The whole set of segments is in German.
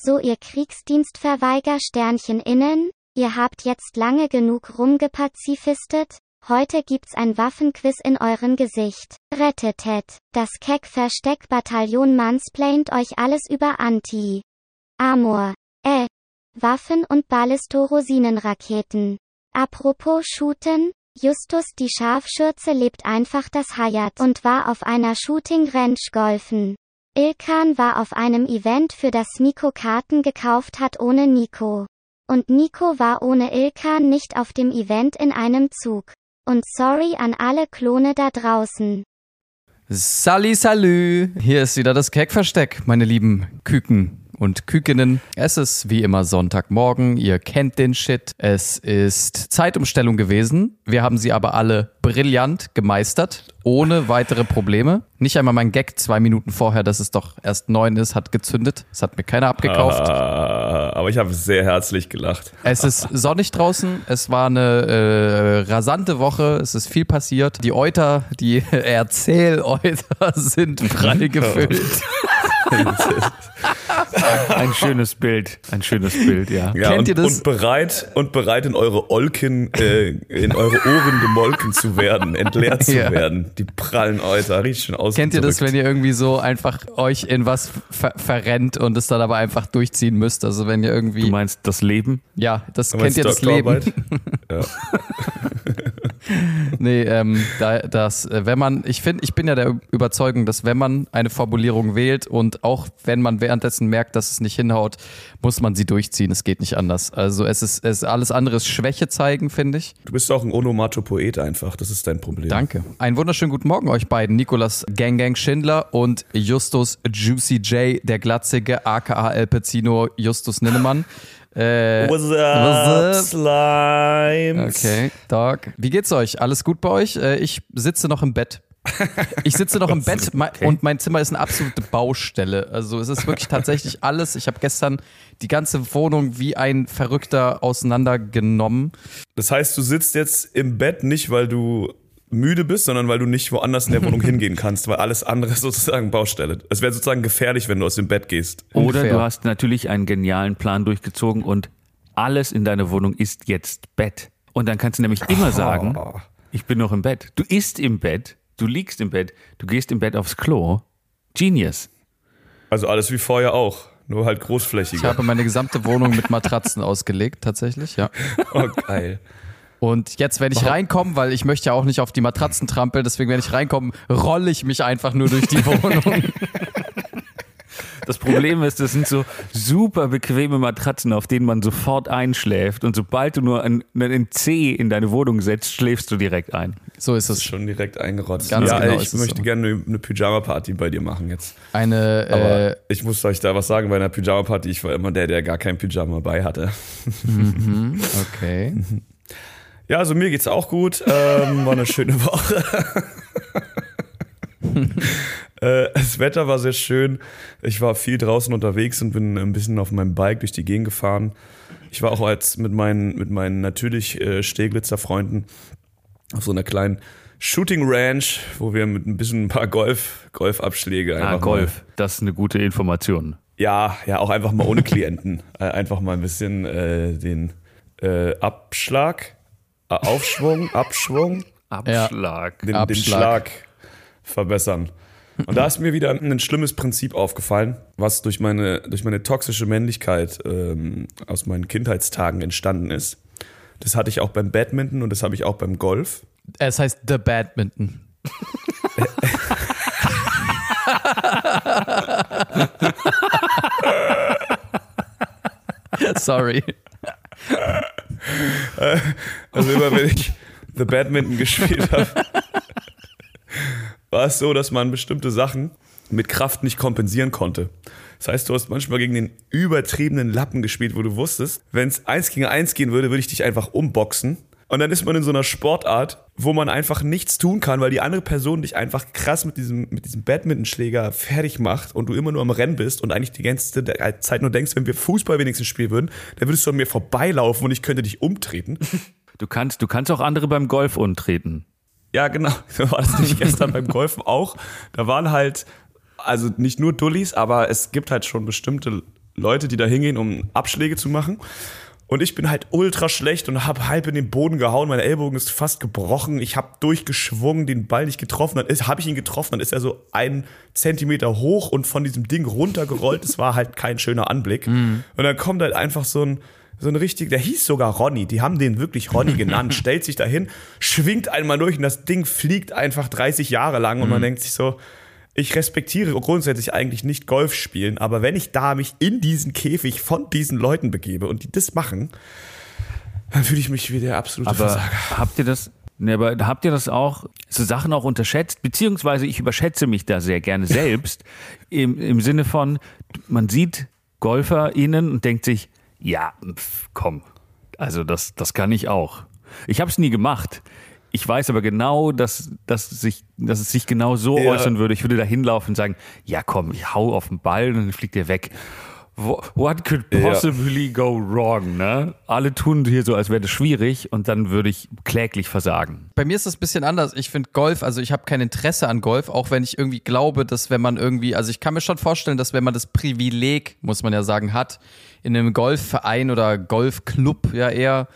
So ihr Kriegsdienstverweiger-Sternchen-Innen, ihr habt jetzt lange genug rumgepazifistet, heute gibt's ein Waffenquiz in euren Gesicht. Rettetet, das Keck-Versteck-Bataillon mansplaint euch alles über Anti. Amor. Äh. Waffen und Ballisto-Rosinenraketen. Apropos Shooten, Justus die Scharfschürze lebt einfach das Hayat und war auf einer Shooting Range golfen. Ilkan war auf einem Event für das Nico Karten gekauft hat ohne Nico. Und Nico war ohne Ilkan nicht auf dem Event in einem Zug. Und sorry an alle Klone da draußen. Sally salü! Hier ist wieder das Keckversteck, meine lieben Küken und Kükinnen. Es ist wie immer Sonntagmorgen. Ihr kennt den Shit. Es ist Zeitumstellung gewesen. Wir haben sie aber alle brillant gemeistert, ohne weitere Probleme. Nicht einmal mein Gag zwei Minuten vorher, dass es doch erst neun ist, hat gezündet. Es hat mir keiner abgekauft. Ah, aber ich habe sehr herzlich gelacht. Es ist sonnig draußen. Es war eine äh, rasante Woche. Es ist viel passiert. Die Euter, die Erzähl-Euter sind frei gefüllt. Ein schönes Bild. Ein schönes Bild, ja. Ja, Kennt und, ihr das? und bereit und bereit in eure Olken, äh, in eure Ohren gemolken zu werden, entleert zu Ja. werden. Die prallen Euter, richtig schön aus. Kennt ihr das, wenn ihr irgendwie so einfach euch in was ver verrennt und es dann aber einfach durchziehen müsst? Also wenn ihr irgendwie. Du meinst das Leben? ja, das kennt ihr das Leben. Ja. Nee, ähm, da, das, äh, wenn man, ich finde, ich bin ja der Überzeugung, dass wenn man eine Formulierung wählt und auch wenn man währenddessen merkt, dass es nicht hinhaut, muss man sie durchziehen. Es geht nicht anders. Also es ist, es alles andere ist Schwäche zeigen, finde ich. Du bist auch ein Onomatopoet einfach, das ist dein Problem. Danke. Einen wunderschönen guten Morgen euch beiden. Nikolas Gang Gang Schindler und Justus Juicy J, der Glatzige, aka El Pacino, Justus Ninnemann. Äh, What's up, up? Slimes? Okay, Dog. Wie geht's euch? Alles gut bei euch? Äh, Ich sitze noch im Bett. Ich sitze noch im Bett mei- und mein Zimmer ist eine absolute Baustelle. Also es ist wirklich tatsächlich alles. Ich habe gestern die ganze Wohnung wie ein Verrückter auseinandergenommen. Das heißt, du sitzt jetzt im Bett nicht, weil du müde bist, sondern weil du nicht woanders in der Wohnung hingehen kannst, weil alles andere ist sozusagen Baustelle. Es wäre sozusagen gefährlich, wenn du aus dem Bett gehst. Oder du hast natürlich einen genialen Plan durchgezogen und alles in deiner Wohnung ist jetzt Bett. Und dann kannst du nämlich immer sagen, Oh. ich bin noch im Bett. Du isst im Bett, du liegst im Bett, du gehst im Bett aufs Klo. Genius. Also alles wie vorher auch, nur halt Ich großflächiger. habe meine gesamte Wohnung mit Matratzen ausgelegt, tatsächlich, ja. Oh, geil. Und jetzt, wenn ich reinkomme, weil ich möchte ja auch nicht auf die Matratzen trampeln, deswegen, wenn ich reinkomme, rolle ich mich einfach nur durch die Wohnung. Das Problem ist, das sind so super bequeme Matratzen, auf denen man sofort einschläft. Und sobald du nur ein, ein C in deine Wohnung setzt, schläfst du direkt ein. So ist es. Schon direkt eingerotzt. Ganz ja, genau ich möchte so. gerne eine, eine Pyjama-Party bei dir machen jetzt. Eine, Aber äh, ich muss euch da was sagen bei einer Pyjama-Party. Ich war immer der, der gar kein Pyjama bei hatte. okay. Ja, also mir geht's auch gut. Ähm, war eine schöne Woche. äh, das Wetter war sehr schön. Ich war viel draußen unterwegs und bin ein bisschen auf meinem Bike durch die Gegend gefahren. Ich war auch als mit meinen, mit meinen natürlich äh, Steglitzer Freunden auf so einer kleinen Shooting Ranch, wo wir mit ein bisschen ein paar Golf, Golfabschläge einfach Ah, mal- Golf, das ist eine gute Information. ja, ja, auch einfach mal ohne Klienten. äh, einfach mal ein bisschen äh, den äh, Abschlag, Aufschwung, Abschwung, Abschlag. den, den Abschlag. Schlag verbessern. Und da ist mir wieder ein schlimmes Prinzip aufgefallen, was durch meine, durch meine toxische Männlichkeit ähm, aus meinen Kindheitstagen entstanden ist. Das hatte ich auch beim Badminton und das habe ich auch beim Golf. Es heißt The Badminton. Sorry. Also immer wenn ich The Badminton gespielt habe, war es so, dass man bestimmte Sachen mit Kraft nicht kompensieren konnte. Das heißt, du hast manchmal gegen den übertriebenen Lappen gespielt, wo du wusstest, wenn es eins gegen eins gehen würde, würde ich dich einfach umboxen. Und dann ist man in so einer Sportart, wo man einfach nichts tun kann, weil die andere Person dich einfach krass mit diesem, mit diesem Badmintonschläger fertig macht und du immer nur am Rennen bist und eigentlich die ganze Zeit nur denkst, wenn wir Fußball wenigstens spielen würden, dann würdest du an mir vorbeilaufen und ich könnte dich umtreten. Du kannst, du kannst auch andere beim Golf untreten. Ja, genau. So war das nicht gestern beim Golfen auch. Da waren halt, also nicht nur Dullis, aber es gibt halt schon bestimmte Leute, die da hingehen, um Abschläge zu machen. Und ich bin halt ultra schlecht und habe halb in den Boden gehauen. Mein Ellbogen ist fast gebrochen. Ich habe durchgeschwungen, den Ball nicht getroffen. Dann habe ich ihn getroffen. Dann ist er so ein Zentimeter hoch und von diesem Ding runtergerollt. Es war halt kein schöner Anblick. Und dann kommt halt einfach so ein so ein richtig, der hieß sogar Ronny, die haben den wirklich Ronny genannt, stellt sich dahin, schwingt einmal durch und das Ding fliegt einfach 30 Jahre lang und man denkt sich so, ich respektiere grundsätzlich eigentlich nicht Golf spielen, aber wenn ich da mich in diesen Käfig von diesen Leuten begebe und die das machen, dann fühle ich mich wie der absolute Aber Versager. habt ihr das, ne, aber habt ihr das auch, so Sachen auch unterschätzt? Beziehungsweise ich überschätze mich da sehr gerne selbst, im, im Sinne von, man sieht GolferInnen und denkt sich, ja, pf, komm, also das, das kann ich auch. Ich habe es nie gemacht. Ich weiß aber genau, dass, dass, sich, dass es sich genau so Ja. äußern würde. Ich würde da hinlaufen und sagen, ja komm, ich hau auf den Ball und dann fliegt der weg. What could possibly go wrong, ne? Alle tun hier so, als wäre das schwierig und dann würde ich kläglich versagen. Bei mir ist das ein bisschen anders. Ich finde Golf, also ich habe kein Interesse an Golf, auch wenn ich irgendwie glaube, dass wenn man irgendwie, also ich kann mir schon vorstellen, dass wenn man das Privileg, muss man ja sagen, hat, in einem Golfverein oder Golfclub ja eher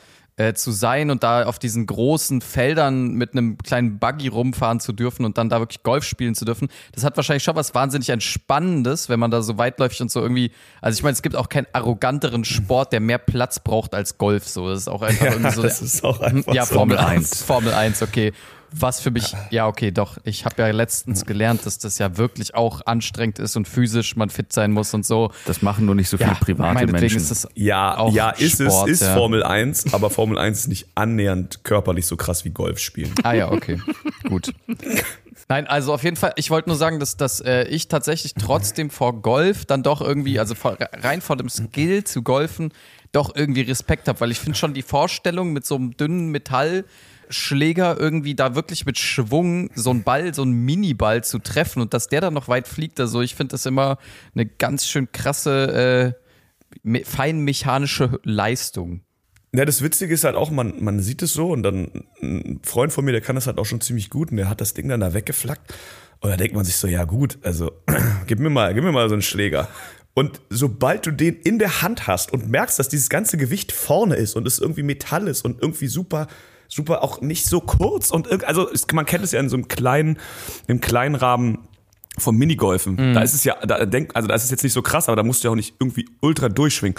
äh, zu sein und da auf diesen großen Feldern mit einem kleinen Buggy rumfahren zu dürfen und dann da wirklich Golf spielen zu dürfen, das hat wahrscheinlich schon was wahnsinnig Entspannendes, wenn man da so weitläufig und so irgendwie, also ich meine, es gibt auch keinen arroganteren Sport, der mehr Platz braucht als Golf, so, das ist auch einfach irgendwie so das ist auch einfach ja, so. Formel 1. 1. Formel 1, okay. Was für mich, ja, okay, doch. Ich habe ja letztens gelernt, dass das ja wirklich auch anstrengend ist und physisch man fit sein muss und so. Das machen nur nicht so viele Ja, private Menschen. ist das Ja, auch ja, ist Sport, es, ist ja. Formel 1, aber Formel 1 ist nicht annähernd körperlich so krass wie Golf spielen. Ah ja, okay, gut. Nein, also auf jeden Fall, ich wollte nur sagen, dass, dass äh, ich tatsächlich trotzdem vor Golf dann doch irgendwie, also vor, rein vor dem Skill zu golfen, doch irgendwie Respekt habe, weil ich finde schon die Vorstellung mit so einem dünnen Metallschläger irgendwie da wirklich mit Schwung so einen Ball, so einen Miniball zu treffen und dass der dann noch weit fliegt, also ich finde das immer eine ganz schön krasse, äh, me feinmechanische Leistung. Ja, das Witzige ist halt auch, man, man sieht es so und dann ein Freund von mir, der kann das halt auch schon ziemlich gut und der hat das Ding dann da weggeflackt. Und da denkt man sich so, ja gut, also gib mir mal, gib mir mal so einen Schläger. Und sobald du den in der Hand hast und merkst, dass dieses ganze Gewicht vorne ist und es irgendwie Metall ist und irgendwie super, super auch nicht so kurz und irg- also es, man kennt es ja in so einem kleinen, im kleinen Rahmen vom Minigolfen. Da ist es ja, da denk, also da ist es jetzt nicht so krass, aber da musst du ja auch nicht irgendwie ultra durchschwingen.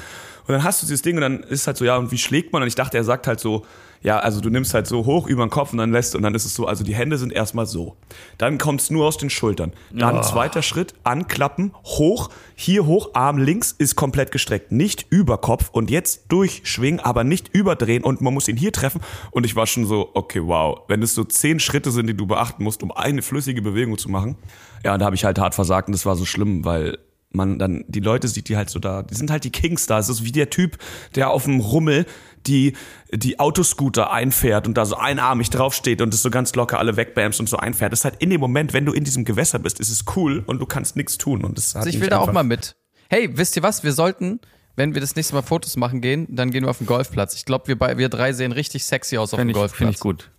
Und dann hast du dieses Ding und dann ist halt so, ja, und wie schlägt man? Und ich dachte, er sagt halt so, ja, also du nimmst halt so hoch über den Kopf und dann lässt und dann ist es so, also die Hände sind erstmal so. Dann kommt es nur aus den Schultern. Dann zweiter Schritt, anklappen, hoch, hier hoch, Arm links ist komplett gestreckt, nicht über Kopf und jetzt durchschwingen, aber nicht überdrehen und man muss ihn hier treffen. Und ich war schon so, okay, wow, wenn es so zehn Schritte sind, die du beachten musst, um eine flüssige Bewegung zu machen. Ja, und da habe ich halt hart versagt und das war so schlimm, weil man dann die Leute sieht, die halt so da, die sind halt die Kings da. Es ist wie der Typ, der auf dem Rummel die, die Autoscooter einfährt und da so einarmig draufsteht und das so ganz locker alle wegbamst und so einfährt. Das ist halt in dem Moment, wenn du in diesem Gewässer bist, ist es cool und du kannst nichts tun. Und das hat Also ich will da auch mal mit. Hey, wisst ihr was? Wir sollten, wenn wir das nächste Mal Fotos machen gehen, dann gehen wir auf den Golfplatz. Ich glaube, wir, bei- wir drei sehen richtig sexy aus auf dem Finde ich, Golfplatz. find ich gut.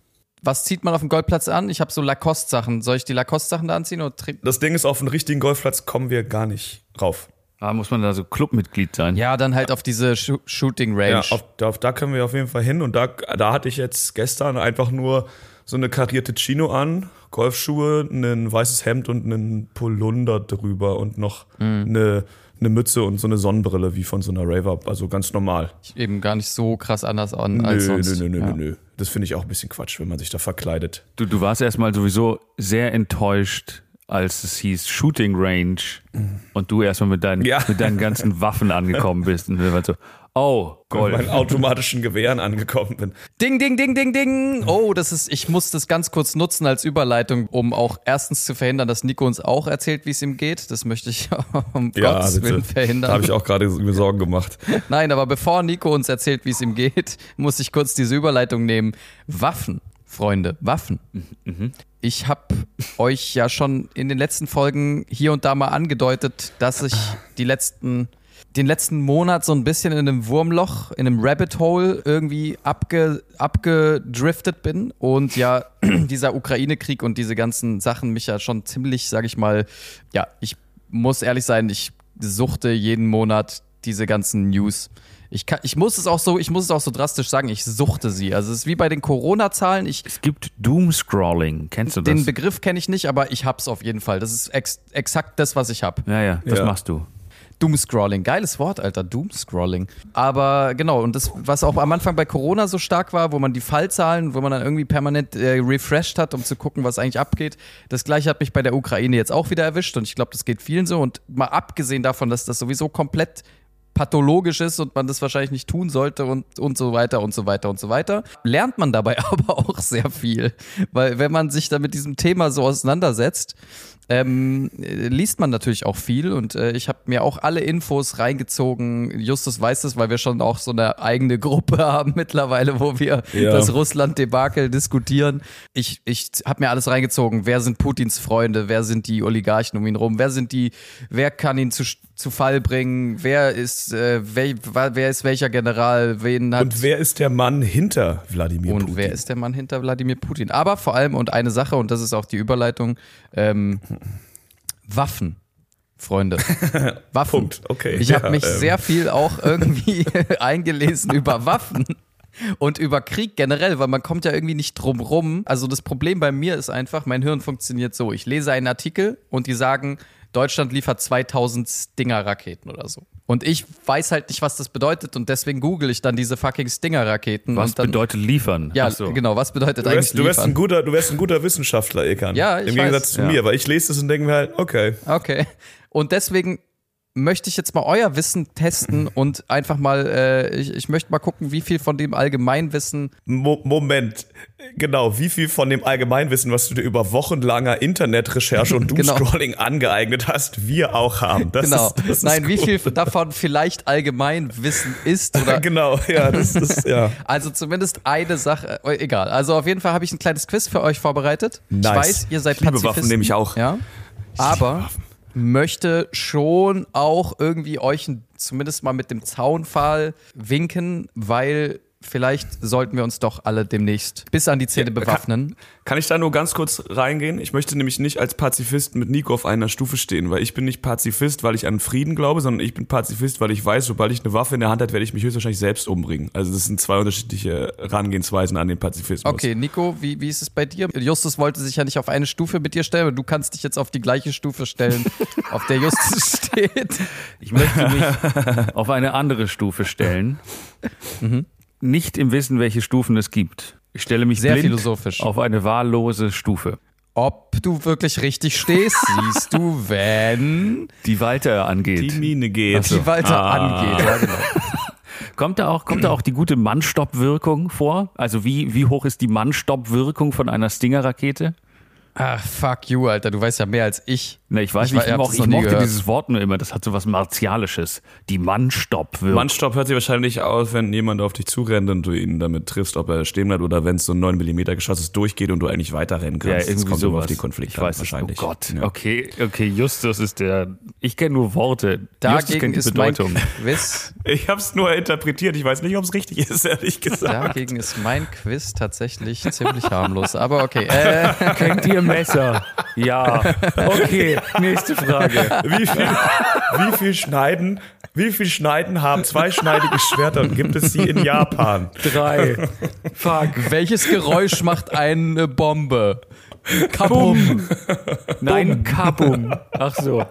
Was zieht man auf dem Golfplatz an? Ich habe so Lacoste-Sachen. Soll ich die Lacoste-Sachen da anziehen? Oder Das Ding ist, auf einen richtigen Golfplatz kommen wir gar nicht rauf. Da muss man da so Clubmitglied sein. ja, dann halt auf diese Sho Shooting Range. Ja, auf, da, auf, da können wir auf jeden Fall hin. Und da, da hatte ich jetzt gestern einfach nur so eine karierte Chino an, Golfschuhe, ein weißes Hemd und einen Polunder drüber und noch eine, eine Mütze und so eine Sonnenbrille wie von so einer Raver. Also ganz normal. Eben gar nicht so krass anders an Nö, als nö, sonst. nö, nö, ja. nö, nö. Das finde ich auch ein bisschen Quatsch, wenn man sich da verkleidet. Du, du warst erstmal sowieso sehr enttäuscht, als es hieß Shooting Range und du erstmal mit deinen, Ja. mit deinen ganzen Waffen angekommen bist. Und wir waren so, oh, Mit Golf. meinen automatischen Gewehren angekommen bin. Ding, ding, ding, ding, ding. Oh, das ist, ich muss das ganz kurz nutzen als Überleitung, um auch erstens zu verhindern, dass Nico uns auch erzählt, wie es ihm geht. Das möchte ich um Gottes Willen verhindern. Da habe ich auch gerade mir Sorgen gemacht. Nein, aber bevor Nico uns erzählt, wie es ihm geht, muss ich kurz diese Überleitung nehmen. Waffen, Freunde, Waffen. Ich habe euch ja schon in den letzten Folgen hier und da mal angedeutet, dass ich die letzten, den letzten Monat so ein bisschen in einem Wurmloch, in einem Rabbit Hole irgendwie abge, abgedriftet bin und ja dieser Ukraine-Krieg und diese ganzen Sachen mich ja schon ziemlich, sag ich mal, ja, ich muss ehrlich sein, ich suchte jeden Monat diese ganzen News. Ich, kann, ich muss es auch so, ich muss es auch so drastisch sagen, ich suchte sie. Also es ist wie bei den Corona-Zahlen. Ich, Es gibt Doomscrolling. Kennst du das? den Begriff kenne ich nicht, aber ich hab's auf jeden Fall. Das ist ex, exakt das, was ich hab. ja, ja, das Ja. machst du. Doomscrolling, geiles Wort, Alter, Doomscrolling. Aber genau, und das, was auch am Anfang bei Corona so stark war, wo man die Fallzahlen, wo man dann irgendwie permanent äh, refreshed hat, um zu gucken, was eigentlich abgeht, das gleiche hat mich bei der Ukraine jetzt auch wieder erwischt und ich glaube, das geht vielen so. Und mal abgesehen davon, dass das sowieso komplett pathologisch ist und man das wahrscheinlich nicht tun sollte und, und so weiter und so weiter und so weiter, lernt man dabei aber auch sehr viel. Weil wenn man sich da mit diesem Thema so auseinandersetzt, ähm, äh, liest man natürlich auch viel und äh, ich habe mir auch alle Infos reingezogen. Justus weiß es, weil wir schon auch so eine eigene Gruppe haben mittlerweile, wo wir Ja. das Russland-Debakel diskutieren. Ich, ich habe mir alles reingezogen. Wer sind Putins Freunde? Wer sind die Oligarchen um ihn rum? Wer sind die? Wer kann ihn zu, zu Fall bringen? Wer ist äh, wer, wer ist welcher General? Wen hat Und wer ist der Mann hinter Wladimir und Putin? wer ist der Mann hinter Wladimir Putin? Aber vor allem und eine Sache, und das ist auch die Überleitung, ähm, Waffen. Freunde. Waffen. Punkt. Okay. Ich Ja, habe mich ähm. sehr viel auch irgendwie eingelesen über Waffen und über Krieg generell, weil man kommt ja irgendwie nicht drum rum. Also das Problem bei mir ist einfach, mein Hirn funktioniert so. Ich lese einen Artikel und die sagen, Deutschland liefert 2000 Stinger-Raketen oder so. Und ich weiß halt nicht, was das bedeutet und deswegen google ich dann diese fucking Stinger-Raketen. Was und dann, bedeutet liefern? Ja, Ach so. genau. Was bedeutet Du eigentlich wärst, du, wärst liefern? ein guter, du wärst ein guter Wissenschaftler, Ekan. Ja, ich Im Gegensatz weiß. zu Ja. mir, weil ich lese das und denke mir halt, okay. Okay. Und deswegen möchte ich jetzt mal euer Wissen testen und einfach mal, äh, ich, ich möchte mal gucken, wie viel von dem Allgemeinwissen. Mo Moment, genau, wie viel von dem Allgemeinwissen, was du dir über wochenlanger Internetrecherche und Genau. Doomscrolling angeeignet hast, wir auch haben. Das genau. Ist, das Nein, wie viel davon vielleicht Allgemeinwissen ist oder. Genau, ja, das ist, ja. Also zumindest eine Sache, äh, egal. Also auf jeden Fall habe ich ein kleines Quiz für euch vorbereitet. Ich Nice. weiß, ihr seid Ich Pazifisten. Waffen, nehme ich auch. Ja. Aber möchte schon auch irgendwie euch zumindest mal mit dem Zaunpfahl winken, weil vielleicht sollten wir uns doch alle demnächst bis an die Zähne bewaffnen. Kann ich da nur ganz kurz reingehen? Ich möchte nämlich nicht als Pazifist mit Nico auf einer Stufe stehen, weil ich bin nicht Pazifist, weil ich an Frieden glaube, sondern ich bin Pazifist, weil ich weiß, sobald ich eine Waffe in der Hand habe, werde ich mich höchstwahrscheinlich selbst umbringen. Also das sind zwei unterschiedliche Herangehensweisen an den Pazifismus. Okay, Nico, wie, wie ist es bei dir? Justus wollte sich ja nicht auf eine Stufe mit dir stellen, aber du kannst dich jetzt auf die gleiche Stufe stellen, auf der Justus steht. Ich möchte mich auf eine andere Stufe stellen. Nicht im Wissen, welche Stufen es gibt. Ich stelle mich Sehr blind philosophisch. auf eine wahllose Stufe, Ob du wirklich richtig stehst, siehst du, wenn die weiter angeht. Die Mine geht. die weiter angeht. Ja, genau. Kommt da auch, kommt da auch die gute Mannstoppwirkung vor? Also wie, wie hoch ist die Mannstoppwirkung von einer Stinger-Rakete? Ach, fuck you, Alter. Du weißt ja mehr als ich. Ne, ich weiß Ich nicht, war- ich, das ich mochte gehört. dieses Wort nur immer, das hat so was Martialisches. Die Mannstoppwirkung. Mannstopp hört sich wahrscheinlich aus, wenn jemand auf dich zurennt und du ihn damit triffst, ob er stehen bleibt oder wenn es so ein 9 mm Geschoss ist, durchgeht und du eigentlich weiterrennen ja, kannst. irgendwie das kommt sowas. auf die Konflikte ich weiß an, wahrscheinlich. Nicht. Oh Gott, Ja. okay, okay, Justus ist der, ich kenne nur Worte. Justus Dagegen kennt die ist mein Bedeutung. Quiz. Ich habe es nur interpretiert, ich weiß nicht, ob es richtig ist, ehrlich gesagt. Dagegen ist mein Quiz tatsächlich ziemlich harmlos. Aber okay. Äh, Kennt ihr Messer? Ja. Okay, nächste Frage. Wie viel, wie viel Schneiden, wie viel Schneiden haben zweischneidige Schwerter und gibt es sie in Japan? Drei. Fuck. welches Geräusch macht eine Bombe? Kabum. Nein, Kabum. Ach so.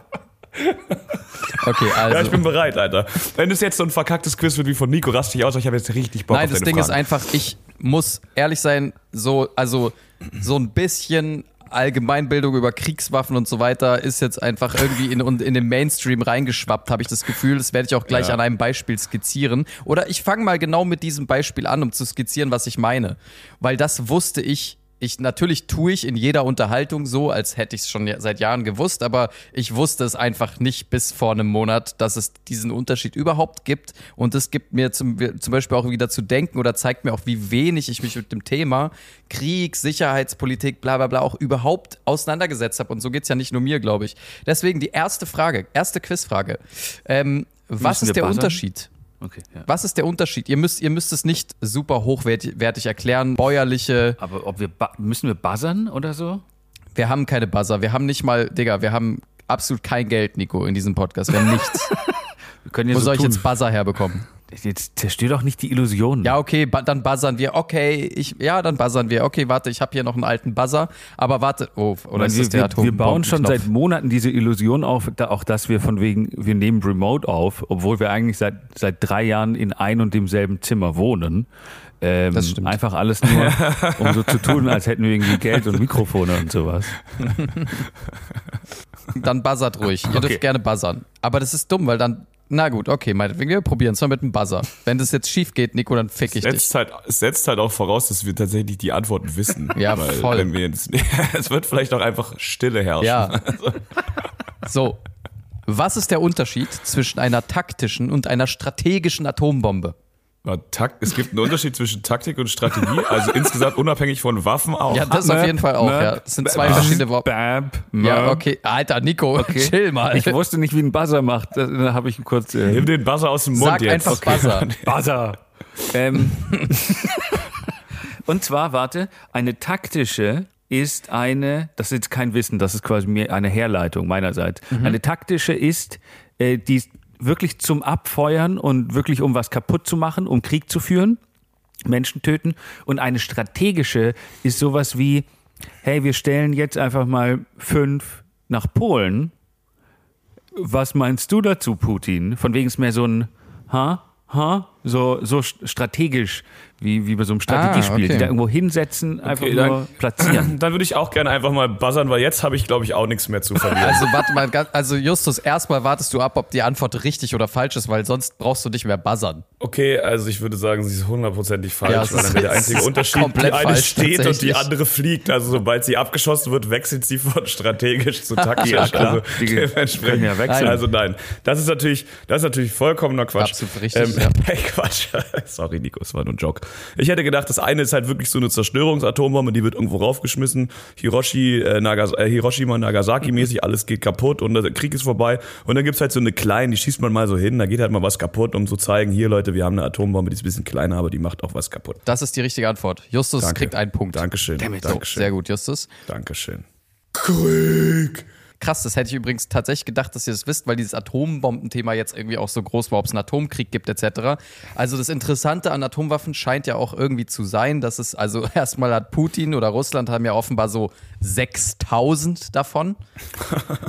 Okay, also. Ja, ich bin bereit, Alter. Wenn es jetzt so ein verkacktes Quiz wird wie von Nico, raste ich aus, ich habe jetzt richtig Bock Nein, auf das deine Ding ist Fragen. einfach, ich muss ehrlich sein, so, also so ein bisschen Allgemeinbildung über Kriegswaffen und so weiter ist jetzt einfach irgendwie in, in den Mainstream reingeschwappt, habe ich das Gefühl. Das werde ich auch gleich Ja. an einem Beispiel skizzieren. Oder ich fange mal genau mit diesem Beispiel an, um zu skizzieren, was ich meine. Weil das wusste ich. Ich, natürlich tue ich in jeder Unterhaltung so, als hätte ich es schon seit Jahren gewusst, aber ich wusste es einfach nicht bis vor einem Monat, dass es diesen Unterschied überhaupt gibt. Und es gibt mir zum, zum Beispiel auch wieder zu denken oder zeigt mir auch, wie wenig ich mich mit dem Thema Krieg, Sicherheitspolitik, bla bla bla auch überhaupt auseinandergesetzt habe. Und so geht's ja nicht nur mir, glaube ich. Deswegen die erste Frage, erste Quizfrage. Ähm, was ist der buzzern? Unterschied? Okay, ja. Was ist der Unterschied? Ihr müsst, ihr müsst es nicht super hochwertig wertig erklären. Bäuerliche, Aber ob wir müssen wir buzzern oder so? wir haben keine Buzzer. Wir haben nicht mal, Digga, wir haben absolut kein Geld, Nico, in diesem Podcast. Wir haben nichts. Wir können Wo so soll ich tun. jetzt Buzzer herbekommen? Jetzt zerstör doch nicht die Illusion. Ja, okay, dann buzzern wir. Okay, ich, ja, dann buzzern wir. Okay, warte, ich habe hier noch einen alten Buzzer. Aber warte, oh, oder Weil ist wir, das der wir, wir bauen schon seit Monaten diese Illusion auf, da, auch dass wir von wegen, wir nehmen Remote auf, obwohl wir eigentlich seit, seit drei Jahren in ein und demselben Zimmer wohnen. Ähm, Das stimmt. Einfach alles nur, um so zu tun, als hätten wir irgendwie Geld und Mikrofone und sowas. Dann buzzert ruhig. Ihr Okay. dürft gerne buzzern. Aber das ist dumm, weil dann. Na gut, okay, meinetwegen, wir probieren es mal mit dem Buzzer. Wenn das jetzt schief geht, Nico, dann fick ich dich. setzt halt, es setzt halt auch voraus, dass wir tatsächlich die Antworten wissen. Ja, Weil, voll. Wenn wir jetzt, es wird vielleicht auch einfach Stille herrschen. Ja. So. Was ist der Unterschied zwischen einer taktischen und einer strategischen Atombombe? Ja, Takt, es gibt einen Unterschied zwischen Taktik und Strategie, also insgesamt unabhängig von Waffen auch. Ja, das auf jeden Fall auch, ja. Das sind zwei verschiedene Worte. Bab, Ja, okay. Alter, Nico, chill mal. Ich wusste nicht, wie ein Buzzer macht. Da, habe ich kurz. Äh, Nimm den Buzzer aus dem Mund Sag jetzt. einfach Buzzer. Buzzer. ähm, und zwar, warte, eine taktische ist eine, das ist jetzt kein Wissen, das ist quasi mir eine Herleitung meinerseits. Eine taktische ist, äh, die wirklich zum Abfeuern und wirklich um was kaputt zu machen, um Krieg zu führen, Menschen töten. Und eine strategische ist sowas wie, hey, wir stellen jetzt einfach mal fünf nach Polen. Was meinst du dazu, Putin? Von wegen ist mehr so ein, ha, ha, so, so strategisch, wie, wie bei so einem Strategiespiel. Ah, okay. Die da irgendwo hinsetzen, einfach Okay, nur dann- platzieren. Dann würde ich auch gerne einfach mal buzzern, weil jetzt habe ich, glaube ich, auch nichts mehr zu verlieren. Also warte mal, also Justus, erstmal wartest du ab, ob die Antwort richtig oder falsch ist, weil sonst brauchst du nicht mehr buzzern. Okay, also ich würde sagen, sie ist hundertprozentig falsch, Ja, weil dann wäre der einzige Unterschied, die eine falsch, steht und die andere fliegt. Also sobald sie abgeschossen wird, wechselt sie von strategisch zu taktisch. Ja. Also Die dementsprechend. ja wechseln. Also nein, das ist natürlich, das ist natürlich vollkommener Quatsch. Absolut richtig, Ähm, ja. Quatsch. Sorry, Nico, es war nur ein Joke. Ich hätte gedacht, das eine ist halt wirklich so eine Zerstörungsatombombe, die wird irgendwo raufgeschmissen. Hiroshi, äh, Nagas äh, Hiroshima, Nagasaki mäßig, alles geht kaputt und der Krieg ist vorbei. Und dann gibt's halt so eine kleine, die schießt man mal so hin, da geht halt mal was kaputt, um zu zeigen, hier Leute, wir haben eine Atombombe, die ist ein bisschen kleiner, aber die macht auch was kaputt. Das ist die richtige Antwort. Justus Danke. kriegt einen Punkt. Dankeschön. Damn it. So, Dankeschön. sehr gut, Justus. Dankeschön. Krieg. Krass, das hätte ich übrigens tatsächlich gedacht, dass ihr das wisst, weil dieses Atombombenthema jetzt irgendwie auch so groß war, ob es einen Atomkrieg gibt etc. Also das Interessante an Atomwaffen scheint ja auch irgendwie zu sein, dass es, also erstmal hat Putin oder Russland haben ja offenbar so 6000 davon.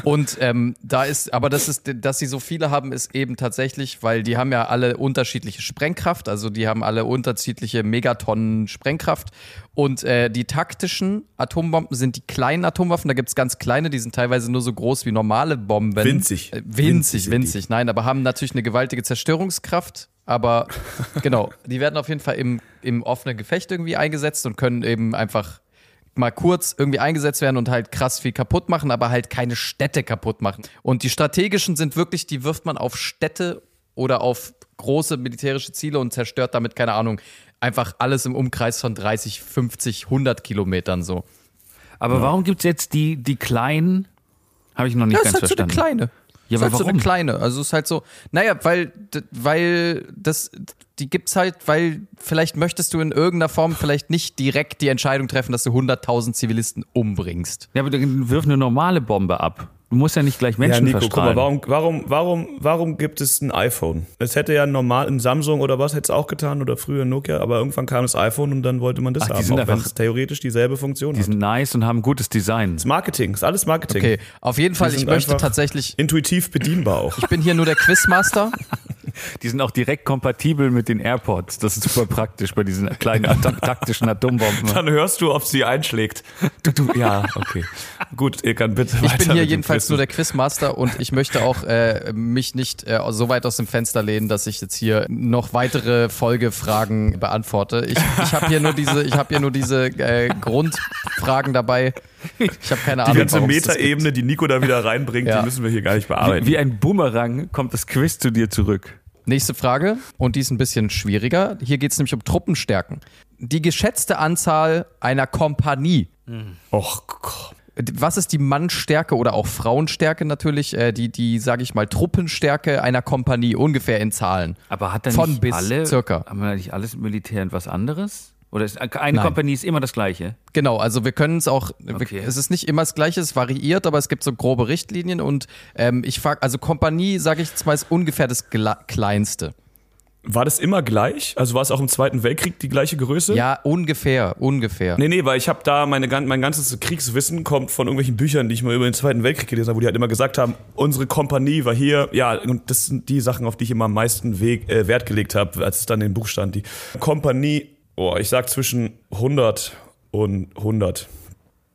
Und ähm, da ist, aber das ist, dass sie so viele haben, ist eben tatsächlich, weil die haben ja alle unterschiedliche Sprengkraft, also die haben alle unterschiedliche Megatonnen Sprengkraft. Und äh, die taktischen Atombomben sind die kleinen Atomwaffen. Da gibt es ganz kleine, die sind teilweise nur so groß wie normale Bomben. Winzig. Äh, Winzig winzig, winzig. Nein, aber haben natürlich eine gewaltige Zerstörungskraft. Aber genau, die werden auf jeden Fall im, im offenen Gefecht irgendwie eingesetzt und können eben einfach mal kurz irgendwie eingesetzt werden und halt krass viel kaputt machen, aber halt keine Städte kaputt machen. Und die strategischen sind wirklich, die wirft man auf Städte oder auf große militärische Ziele und zerstört damit, keine Ahnung, einfach alles im Umkreis von 30, 50, 100 Kilometern so. Aber warum gibt's jetzt die, die kleinen? Habe ich noch nicht Ja, ganz ist halt so eine verstanden. kleine. Ja, ist aber halt so eine warum? kleine. Also ist halt so, naja, weil, weil das, die gibt's halt, weil vielleicht möchtest du in irgendeiner Form vielleicht nicht direkt die Entscheidung treffen, dass du 100.000 Zivilisten umbringst. Ja, aber dann wirf eine normale Bombe ab. Du musst ja nicht gleich Ja, Menschen Nico, guck verstrahlen. mal, warum, warum, warum, warum gibt es ein iPhone? Es hätte ja ein normal, ein Samsung oder was hätte es auch getan oder früher ein Nokia, aber irgendwann kam das iPhone und dann wollte man das Ach, die haben, sind auch wenn einfach- es theoretisch dieselbe Funktion die hat. sind nice und haben gutes Design. Das ist Marketing, ist alles Marketing. Okay, auf jeden Fall, Die ich möchte tatsächlich, Intuitiv bedienbar auch. ich bin hier nur der Quizmaster. Die sind auch direkt kompatibel mit den AirPods. Das ist super praktisch bei diesen kleinen taktischen Atombomben. Dann hörst du, ob sie einschlägt. Du, du, ja, okay. Gut, ihr kann bitte Ich bin hier jedenfalls nur der Quizmaster und ich möchte auch äh, mich nicht äh, so weit aus dem Fenster lehnen, dass ich jetzt hier noch weitere Folgefragen beantworte. Ich, ich habe hier nur diese, ich habe hier nur diese äh, Grundfragen dabei. Ich habe keine Die Ahnung. ganze das gibt. Metaebene, die Nico da wieder reinbringt, Ja. die müssen wir hier gar nicht Wie, bearbeiten. wie ein Bumerang kommt das Quiz zu dir zurück. Nächste Frage und die ist ein bisschen schwieriger. Hier geht es nämlich um Truppenstärken. Die geschätzte Anzahl einer Kompanie. Och, Gott. Was ist die Mannstärke oder auch Frauenstärke natürlich? Äh, die, die sage ich mal, Truppenstärke einer Kompanie ungefähr in Zahlen. Aber hat dann Von nicht bis alle, circa. haben wir nicht alles im Militär und was anderes? Oder ist eine Nein. Kompanie ist immer das gleiche? Genau, also wir können es auch, Okay. es ist nicht immer das Gleiche, es variiert, aber es gibt so grobe Richtlinien und ähm, ich frage, also Kompanie, sage ich jetzt mal, ist ungefähr das Gla Kleinste. War das immer gleich? Also war es auch im Zweiten Weltkrieg die gleiche Größe? Ja, ungefähr, ungefähr. Nee, nee, weil ich habe da meine, gan- mein ganzes Kriegswissen kommt von irgendwelchen Büchern, die ich mal über den Zweiten Weltkrieg gelesen habe, wo die halt immer gesagt haben, unsere Kompanie war hier. Ja, und das sind die Sachen, auf die ich immer am meisten Weg, äh, Wert gelegt habe, als es dann im Buch stand. Die Kompanie, oh, ich sag zwischen 100 und 100.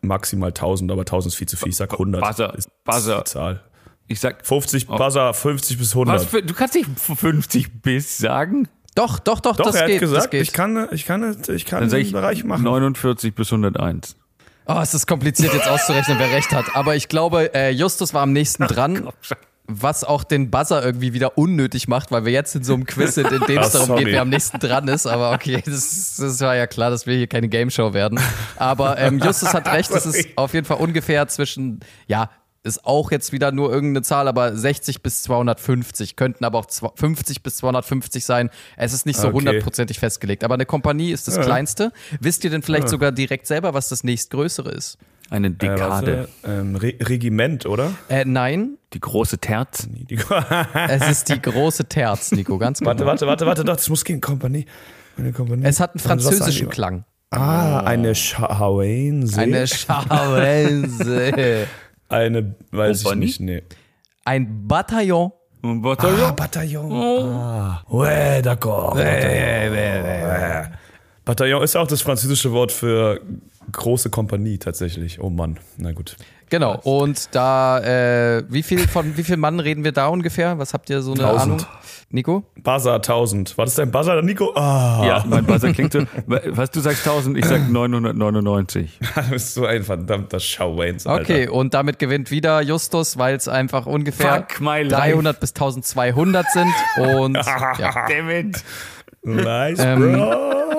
Maximal 1000, aber 1000 ist viel zu viel. Ich sag 100. Buzzer, ist Buzzer. die Zahl. Ich sag, 50 Buzzer, 50 bis 100. was für, du kannst nicht 50 bis sagen? Doch, doch, doch, Doch, das er geht, hat gesagt, das geht. ich kann, ich kann, ich kann Dann den ich Bereich machen. 49 bis 101. Oh, es ist kompliziert jetzt auszurechnen, wer recht hat. Aber ich glaube, äh, Justus war am nächsten dran, was auch den Buzzer irgendwie wieder unnötig macht, weil wir jetzt in so einem Quiz sind, in dem es darum sorry. geht, wer am nächsten dran ist. Aber okay, das, das war ja klar, dass wir hier keine Game Show werden. Aber ähm, Justus hat recht, es ist auf jeden Fall ungefähr zwischen, ja, ist auch jetzt wieder nur irgendeine Zahl, aber 60 bis 250, könnten aber auch zwei- 50 bis 250 sein. Es ist nicht so Okay. hundertprozentig festgelegt. Aber eine Kompanie ist das kleinste. Wisst ihr denn vielleicht sogar direkt selber, was das nächstgrößere ist? Eine Äh, Dekade. warte, ähm, Re Regiment, oder? Äh, nein, Die große Terz. Die- es ist die große Terz, Nico, ganz genau. warte, warte, warte, warte, doch, das muss gehen, Kompanie. Eine Kompanie. Es hat einen französischen? Klang. Ah, eine Schauense. Eine Schauense. Eine, weiß Kompanie? ich nicht, nee. Ein Bataillon. Und Ah, Bataillon. Bataillon. Ah. Ouais, d'accord. Bataillon. Bataillon ist auch das französische Wort für große Kompanie tatsächlich. Oh Mann, na gut. Genau. Und da, äh, wie viel von wie viel Mann reden wir da ungefähr? Was habt ihr so eine Tausend. Ahnung? Nico? Buzzer 1000. War das dein Buzzer, Nico? Ah, Ja, mein Buzzer klingt so. Was du sagst 1000, ich sag 999. du bist so ein verdammter Alter. Okay, und damit gewinnt wieder Justus, weil es einfach ungefähr Fuck my life. 300 bis 1200 sind. Und ja. Damn it. Nice, Ähm, bro.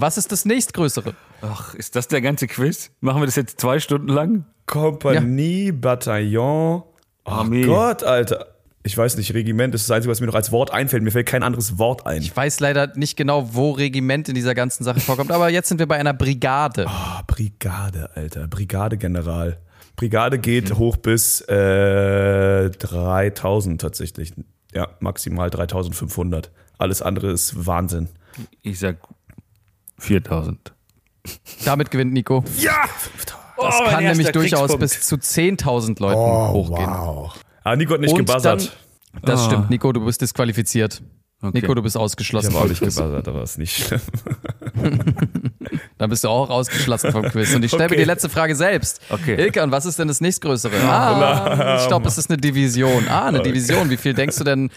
Was ist das nächstgrößere? Ach, ist das der ganze Quiz? Machen wir das jetzt zwei Stunden lang? Kompanie, Bataillon. Oh Armee. Gott, Alter. Ich weiß nicht, Regiment ist das Einzige, was mir noch als Wort einfällt. Mir fällt kein anderes Wort ein. Ich weiß leider nicht genau, wo Regiment in dieser ganzen Sache vorkommt, aber jetzt sind wir bei einer Brigade. Ah, Brigade, Alter. Brigadegeneral. Brigade geht hoch bis äh, 3000 tatsächlich. Ja, maximal 3500. Alles andere ist Wahnsinn. Ich sag 4000. Damit gewinnt Nico. Ja! Das kann nämlich durchaus bis zu 10.000 Leuten hochgehen. wow. Ah, Nico hat nicht Und gebuzzert. Dann, das Ah. stimmt, Nico, du bist disqualifiziert. Okay. Nico, du bist Ich ausgeschlossen habe auch nicht gebuzzert, aber ist nicht schlimm. Dann bist du auch ausgeschlossen vom Quiz. Und ich stelle mir Okay. die letzte Frage selbst. Okay. Ilka, und was ist denn das nächstgrößere? Ah, ich glaube, es ist eine Division. Ah, eine Division. Wie viel denkst du denn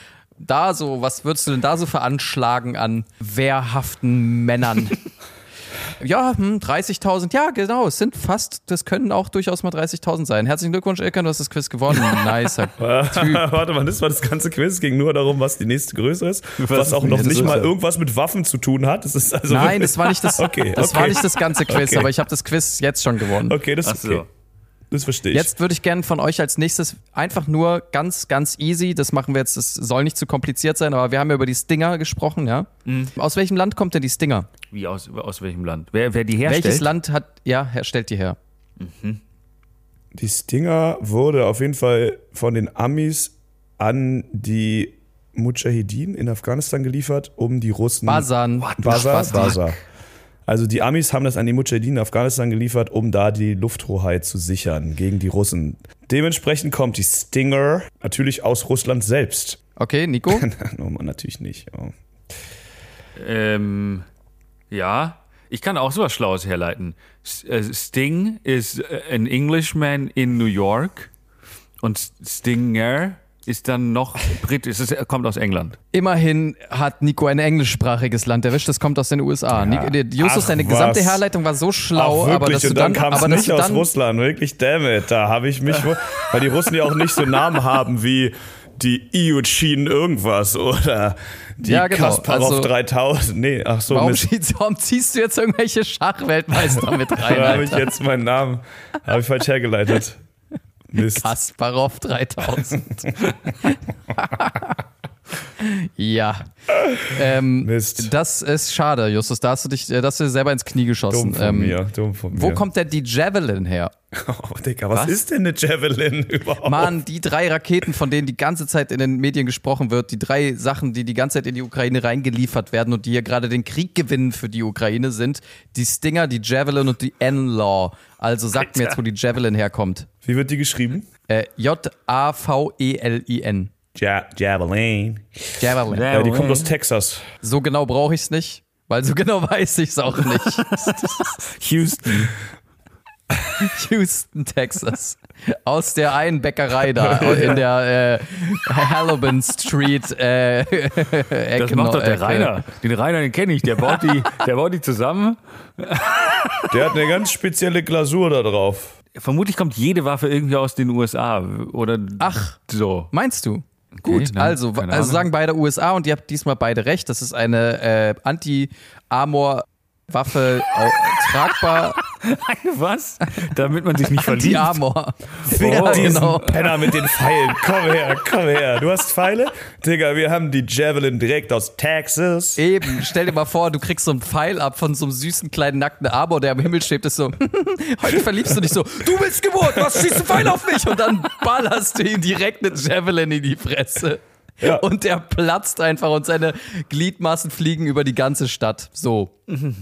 da so, was würdest du denn da so veranschlagen an wehrhaften Männern? Ja, hm, 30.000. Ja, genau. Es sind fast, das können auch durchaus mal 30.000 sein. Herzlichen Glückwunsch, Ilka, du hast das Quiz gewonnen. Nicer Typ. Warte mal, das war das ganze Quiz. ging nur darum, was die nächste Größe ist. Was, ist auch noch nicht mal irgendwas mit Waffen zu tun hat. Das ist also Nein, das war nicht das, Okay, das okay. war nicht das ganze Quiz, Okay. aber ich habe das Quiz jetzt schon gewonnen. Okay, das ist so. Das verstehe ich. Jetzt würde ich gerne von euch als nächstes einfach nur ganz, ganz easy, das machen wir jetzt, das soll nicht zu kompliziert sein, aber wir haben ja über die Stinger gesprochen, ja? Mhm. Aus welchem Land kommt denn die Stinger? Wie aus, aus welchem Land? Wer, wer die herstellt? Welches Land hat, ja, stellt die her? Die Stinger wurde auf jeden Fall von den Amis an die Mujahideen in Afghanistan geliefert, um die Russen. Basan. Basa, Spaß. Also die Amis haben das an die Mujahideen in Afghanistan geliefert, um da die Lufthoheit zu sichern gegen die Russen. Dementsprechend kommt die Stinger natürlich aus Russland selbst. Okay, Nico? no, man, natürlich nicht. Oh. Ähm, ja, ich kann auch sowas Schlaues herleiten. Äh, Sting ist an Englishman in New York und Stinger ist dann noch britisch. Es kommt aus England. Immerhin hat Nico ein englischsprachiges Land erwischt, das kommt aus den USA. Nico, der- Justus, Ach, deine was. gesamte Herleitung war so schlau, Ach, aber dass du und dann, dann kam es nicht du aus Russland, wirklich, damn it, da habe ich mich, weil die Russen ja auch nicht so Namen haben wie die Iuchin irgendwas oder die Ja, genau, Kasparov also- 3000. Nee, ach so, warum, Mist. warum ziehst du jetzt irgendwelche Schachweltmeister mit rein, da habe ich jetzt meinen Namen, habe ich falsch hergeleitet. Mist. Kasparov 3000. Ja. Ähm, Mist. Das ist schade, Justus. Da hast du dich, äh, da hast du dir selber ins Knie geschossen. Dumm von Ähm, mir, dumm von mir. Wo kommt denn die Javelin her? Oh, Digga, was, Was? ist denn eine Javelin überhaupt? Mann, die drei Raketen, von denen die ganze Zeit in den Medien gesprochen wird, die drei Sachen, die die ganze Zeit in die Ukraine reingeliefert werden und die hier gerade den Krieg gewinnen für die Ukraine, sind die Stinger, die Javelin und die N-Law. Also sagt mir jetzt, wo die Javelin herkommt. Wie wird die geschrieben? Äh, J-A-V-E-L-I-N. Ja, Javelin. Javelin. Ja. Ja, die kommt aus Texas. So genau brauche ich es nicht, weil so genau weiß ich es auch nicht. Houston. Houston, Texas. Aus der einen Bäckerei da in der äh, Halloween Street. Äh, Das macht doch der Ecke. Rainer. Den Rainer, den kenne ich. Der baut, die, der baut die zusammen. Der hat eine ganz spezielle Glasur da drauf. Vermutlich kommt jede Waffe irgendwie aus den USA. Oder Ach. so. Meinst du? Gut, nein, also, also sagen beide USA und ihr habt diesmal beide recht. Das ist eine äh, Anti-Armor-Waffe, au- tragbar. Was? Damit man sich nicht verliebt. Anti-Armor. Fick Ja, diesen genau. Penner mit den Pfeilen. Komm her, komm her. Du hast Pfeile? Digga, wir haben die Javelin direkt aus Texas. Eben, stell dir mal vor, du kriegst so einen Pfeil ab von so einem süßen kleinen nackten Amor, der am Himmel schwebt, ist so, heute verliebst du dich so, du bist Geburt, was schießt ein Pfeil auf mich? Und dann ballerst du ihm direkt eine Javelin in die Fresse. Ja. Und der platzt einfach und seine Gliedmaßen fliegen über die ganze Stadt. So.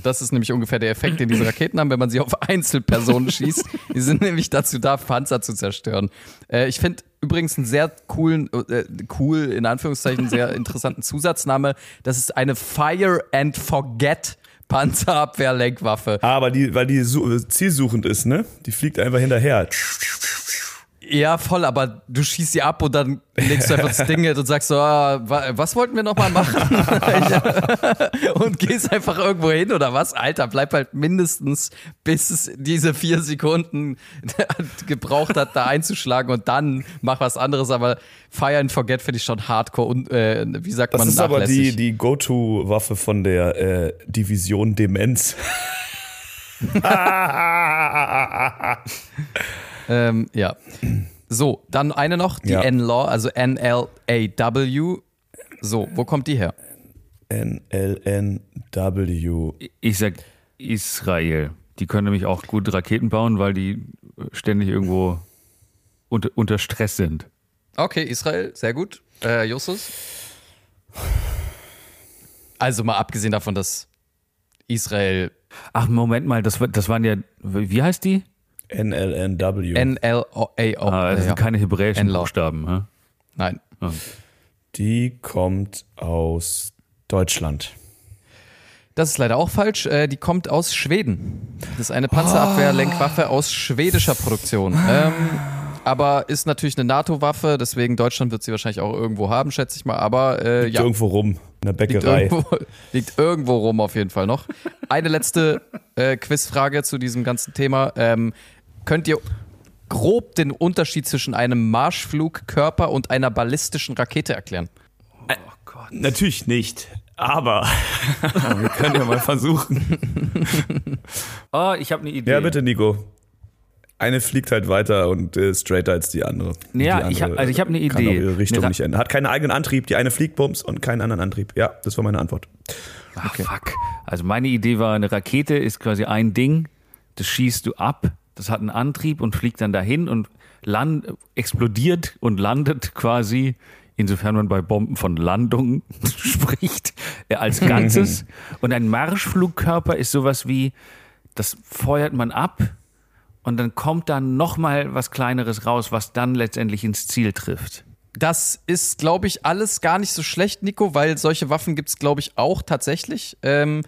Das ist nämlich ungefähr der Effekt, den diese Raketen haben, wenn man sie auf Einzelpersonen schießt. Die sind nämlich dazu da, Panzer zu zerstören. Äh, ich finde übrigens einen sehr coolen, äh, cool, in Anführungszeichen, sehr interessanten Zusatzname. Das ist eine Fire and Forget Panzerabwehrlenkwaffe. Aber die, weil die su- zielsuchend ist, ne? Die fliegt einfach hinterher. Ja, voll, aber du schießt sie ab und dann legst du einfach das Ding und sagst so, ah, wa- was wollten wir nochmal machen? und gehst einfach irgendwo hin oder was? Alter, bleib halt mindestens, bis es diese vier Sekunden gebraucht hat, da einzuschlagen und dann mach was anderes. Aber Fire and Forget finde ich schon hardcore und, äh, wie sagt Das man, ist aber die, die Go-To-Waffe von der äh, Division Demenz. Ähm, ja. So, dann eine noch, die Ja. N-Law, also N-L-A-W. So, wo kommt die her? NLNW. Ich sag Israel. Die können nämlich auch gut Raketen bauen, weil die ständig irgendwo unter, unter Stress sind. Okay, Israel, sehr gut. Äh, Justus? Also mal abgesehen davon, dass Israel Ach, Moment mal, das, war- das waren ja, wie heißt die? NLNW. NLAO. Ah, das ja. sind keine hebräischen. Buchstaben. hä? Nein. die kommt aus Deutschland. Das ist leider auch falsch. Äh, die kommt aus Schweden. Das ist eine Panzerabwehrlenkwaffe aus schwedischer Produktion. Ähm, aber ist natürlich eine NATO-Waffe, deswegen Deutschland wird sie wahrscheinlich auch irgendwo haben, schätze ich mal. Aber äh, Liegt ja. irgendwo rum. In der Liegt Bäckerei. irgendwo, liegt irgendwo rum auf jeden Fall noch. Eine letzte äh, Quizfrage zu diesem ganzen Thema. Ähm, könnt ihr grob den Unterschied zwischen einem Marschflugkörper und einer ballistischen Rakete erklären? Natürlich nicht. Aber wir können ja mal versuchen. Oh, ich habe eine Idee. Ja, bitte, Nico. Eine fliegt halt weiter und äh, ist straighter als die andere. Ja, die ich hab- also ich hab eine Kann Idee. auch ihre Richtung Eine Ra- nicht ändern. Hat keinen eigenen Antrieb. Die eine fliegt Bums und keinen anderen Antrieb. Ja, das war meine Antwort. Ach, fuck. Also meine Idee war, eine Rakete ist quasi ein Ding, das schießt du ab, das hat einen Antrieb und fliegt dann dahin und land, explodiert und landet quasi, insofern man bei Bomben von Landung spricht, äh, als Ganzes. und ein Marschflugkörper ist sowas wie, das feuert man ab und dann kommt da nochmal was Kleineres raus, was dann letztendlich ins Ziel trifft. Das ist, glaube ich, alles gar nicht so schlecht, Nico, weil solche Waffen gibt es, glaube ich, auch tatsächlich. Ähm,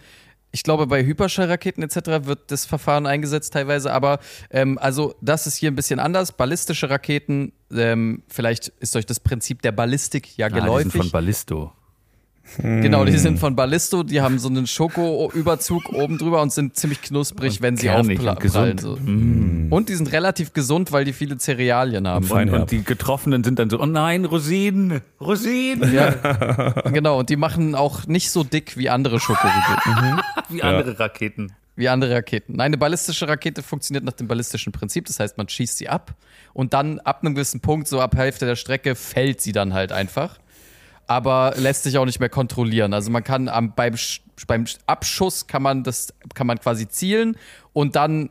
ich glaube, bei Hyperschallraketen etc. wird das Verfahren eingesetzt teilweise, aber ähm, also das ist hier ein bisschen anders. Ballistische Raketen, ähm, vielleicht ist euch das Prinzip der Ballistik ja Ah, die sind geläufig. von Ballisto. Genau, die sind von Ballisto, die haben so einen Schokoüberzug oben drüber und sind ziemlich knusprig, wenn sie aufprallen. So. Und die sind relativ gesund, weil die viele Cerealien haben. Und, Ja. und die Getroffenen sind dann so, oh nein, Rosinen, Rosinen, Ja, genau. Und die machen auch nicht so dick wie andere Schokoriegel, wie andere Raketen. wie andere Raketen. Nein, eine ballistische Rakete funktioniert nach dem ballistischen Prinzip. Das heißt, man schießt sie ab und dann ab einem gewissen Punkt, so ab Hälfte der Strecke, fällt sie dann halt einfach. Aber lässt sich auch nicht mehr kontrollieren. Also man kann am, beim, beim Abschuss kann man das kann man quasi zielen und dann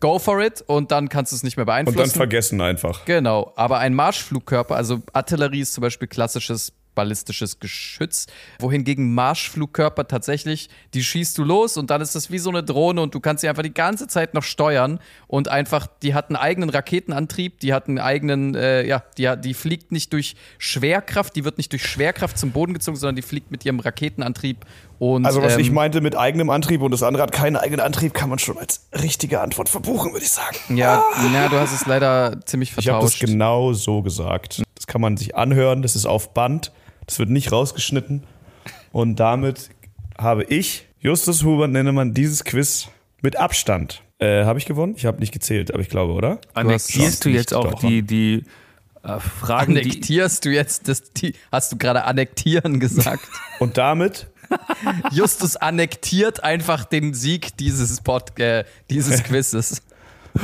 go for it und dann kannst du es nicht mehr Und dann beeinflussen. vergessen einfach. Genau, aber ein Marschflugkörper, also Artillerie ist zum Beispiel klassisches ballistisches Geschütz, wohingegen Marschflugkörper tatsächlich, die schießt du los und dann ist das wie so eine Drohne und du kannst sie einfach die ganze Zeit noch steuern und einfach, die hat einen eigenen Raketenantrieb, die hat einen eigenen, äh, ja, die, die fliegt nicht durch Schwerkraft, die wird nicht durch Schwerkraft zum Boden gezogen, sondern die fliegt mit ihrem Raketenantrieb und Also was ähm, ich meinte mit eigenem Antrieb und das andere hat keinen eigenen Antrieb, kann man schon als richtige Antwort verbuchen, würde ich sagen. ja, na, du hast es leider ziemlich Ich habe das vertauscht. genau so gesagt. Das kann man sich anhören, das ist auf Band, das wird nicht rausgeschnitten. Und damit habe ich, Justus Hubert nenne man dieses Quiz mit Abstand. Äh, habe ich gewonnen? Ich habe nicht gezählt, aber ich glaube, oder? Annektierst du nicht jetzt auch die, die äh, Fragen, die. Annektierst du jetzt das, die, hast du gerade annektieren gesagt? Und damit Justus annektiert einfach den Sieg dieses Pod, äh, dieses Quizzes.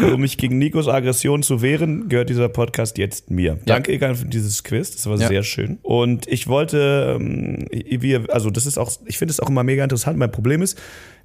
Um mich gegen Nikos Aggression zu wehren, gehört dieser Podcast jetzt mir. Danke, Egan, für dieses Quiz. Das war Ja. sehr schön. Und ich wollte, ähm, wir, also das ist auch, ich finde es auch immer mega interessant. Mein Problem ist,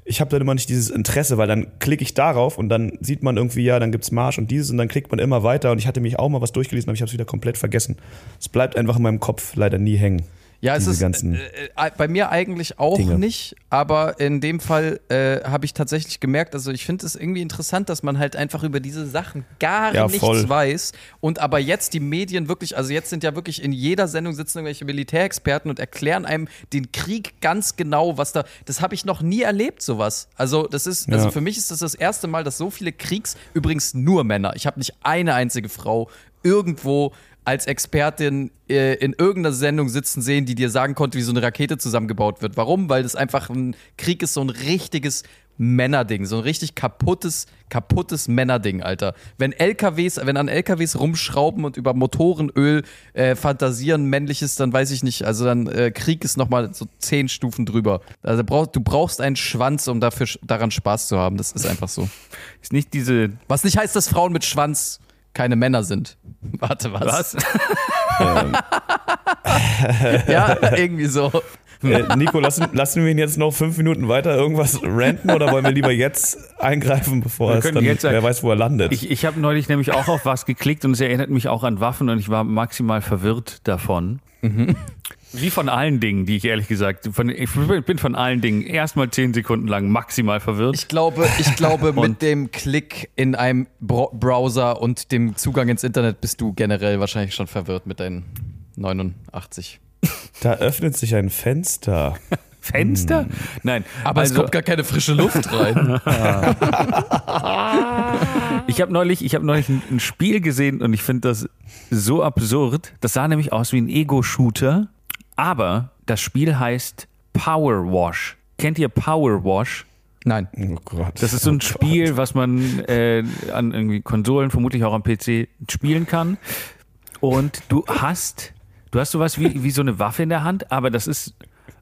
ich habe dann immer nicht dieses Interesse, weil dann klicke ich darauf und dann sieht man irgendwie, ja, dann gibt's Marsch und dieses und dann klickt man immer weiter. Und ich hatte mich auch mal was durchgelesen, aber ich habe es wieder komplett vergessen. Es bleibt einfach in meinem Kopf leider nie hängen. Ja, es ist ganzen äh, äh, bei mir eigentlich auch Dinge. nicht, aber in dem Fall äh, habe ich tatsächlich gemerkt, also ich finde es irgendwie interessant, dass man halt einfach über diese Sachen gar Ja, nichts voll. weiß und aber jetzt die Medien wirklich, also jetzt sind ja wirklich in jeder Sendung sitzen irgendwelche Militärexperten und erklären einem den Krieg ganz genau, was da, das habe ich noch nie erlebt, sowas. Also das ist, also Ja. für mich ist das das erste Mal, dass so viele Kriegs, übrigens nur Männer, ich habe nicht eine einzige Frau irgendwo als Expertin äh, in irgendeiner Sendung sitzen sehen, die dir sagen konnte, wie so eine Rakete zusammengebaut wird. Warum? Weil das einfach ein Krieg ist, so ein richtiges Männerding, so ein richtig kaputtes, kaputtes Männerding, Alter. Wenn LKWs, wenn an LKWs rumschrauben und über Motorenöl äh, fantasieren männliches, dann weiß ich nicht, also dann äh, Krieg ist nochmal so zehn Stufen drüber. Also brauch, du brauchst einen Schwanz, um dafür daran Spaß zu haben. Das ist einfach so. Ist nicht diese. Was nicht heißt, dass Frauen mit Schwanz keine Männer sind. Warte, was? Was? Ja, irgendwie so. Äh, Nico, lassen, lassen wir ihn jetzt noch fünf Minuten weiter irgendwas ranten oder wollen wir lieber jetzt eingreifen, bevor können dann, jetzt wer weiß, wo er landet? Ich, ich habe neulich nämlich auch auf was geklickt und es erinnert mich auch an Waffen und ich war maximal verwirrt davon. Wie von allen Dingen, die ich ehrlich gesagt, von, ich bin von allen Dingen erstmal zehn Sekunden lang maximal verwirrt. Ich glaube, ich glaube, mit dem Klick in einem Bro Browser und dem Zugang ins Internet bist du generell wahrscheinlich schon verwirrt mit deinen 89. da öffnet sich ein Fenster. Fenster? Nein. Aber es also, kommt gar keine frische Luft rein. ich habe neulich, ich habe neulich ein, ein Spiel gesehen und ich finde das so absurd. Das sah nämlich aus wie ein Ego-Shooter, aber das Spiel heißt Power Wash. Kennt ihr Power Wash? Nein. Oh Gott. Das ist so ein Spiel, was man äh, an irgendwie Konsolen, vermutlich auch am PC spielen kann. Und du hast, du hast sowas wie, wie so eine Waffe in der Hand, aber das ist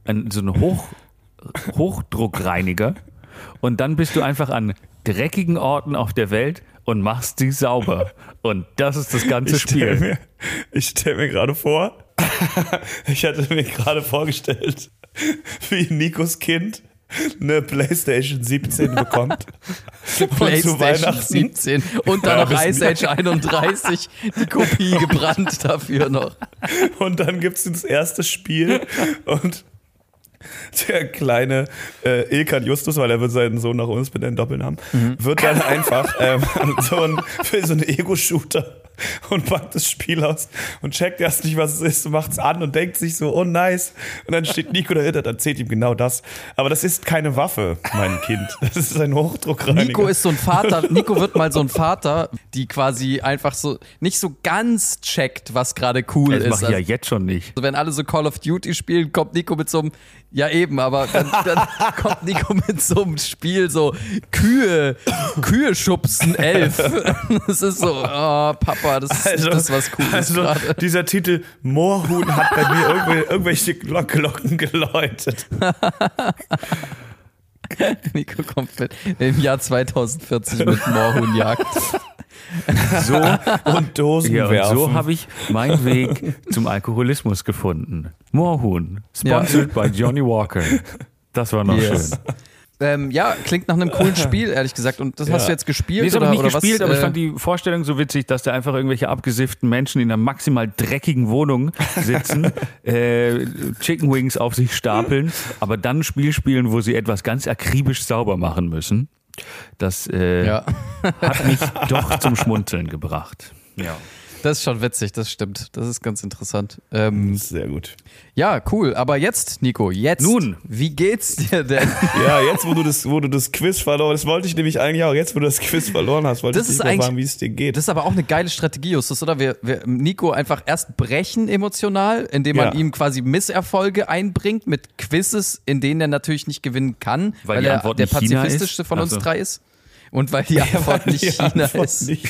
ein, so ein Hoch, Hochdruckreiniger. Und dann bist du einfach an dreckigen Orten auf der Welt und machst sie sauber. Und das ist das ganze Ich stelle Spiel. mir, ich stell mir gerade vor, ich hatte mir gerade vorgestellt, wie Nikos Kind eine PlayStation 17 bekommt. PlayStation Weihnachten 17 und dann noch Ice Age 31, die Kopie gebrannt dafür noch. Und dann gibt es das erste Spiel und der kleine äh, Ilkan Justus, weil er wird seinen Sohn nach uns benennen, Doppelnamen, wird dann einfach ähm, so ein, für so einen Ego-Shooter und packt das Spiel aus und checkt erst nicht, was es ist, macht es an und denkt sich so, oh nice. Und dann steht Nico dahinter, dann erzählt ihm genau das. Aber das ist keine Waffe, mein Kind. Das ist ein Hochdruckreiniger. Nico ist so ein Vater, Nico wird mal so ein Vater, die quasi einfach so nicht so ganz checkt, was gerade cool Das ist. mache ich ja Also, jetzt schon nicht. wenn alle so Call of Duty spielen, kommt Nico mit so einem, ja eben, aber dann, dann kommt Nico mit so einem Spiel so Kühe, Kühe schubsen elf. Das ist so, oh Papa, das ist nicht das, was cool ist also dieser Titel Moorhuhn hat bei mir irgendwelche, irgendwelche Glock- Glocken geläutet. Nico kommt mit im Jahr 2040 mit Moorhuhnjagd. So, Und Dosen ja, und werfen. so habe ich meinen Weg zum Alkoholismus gefunden. Moorhuhn, sponsored by Johnny Walker. Das war noch Yes. schön. Ähm, ja, klingt nach einem coolen Spiel, ehrlich gesagt. Und das hast du jetzt gespielt? Nee, das habe oder, ich nicht oder gespielt, was? aber ich äh, fand die Vorstellung so witzig, dass da einfach irgendwelche abgesifften Menschen in einer maximal dreckigen Wohnung sitzen, äh, Chicken Wings auf sich stapeln, aber dann ein Spiel spielen, wo sie etwas ganz akribisch sauber machen müssen. Das äh, ja, hat mich doch zum Schmunzeln gebracht. Ja. Das ist schon witzig, das stimmt. Das ist ganz interessant. Ähm, Sehr gut. ja, cool. Aber jetzt, Nico, jetzt. Nun. Wie geht's dir denn? Ja, jetzt, wo du das, wo du das Quiz verloren das wollte ich nämlich eigentlich auch, jetzt, wo du das Quiz verloren hast, wollte Das ich eigentlich- fragen, wie es dir geht. Das ist aber auch eine geile Strategie, Justus, oder? Wir, wir Nico einfach erst brechen emotional, indem man Ja. ihm quasi Misserfolge einbringt mit Quizzes, in denen er natürlich nicht gewinnen kann, Weil weil, er der pazifistischste ist? von uns Ach so. drei ist. Und weil die Antwort nicht Die China Antwort ist. nicht.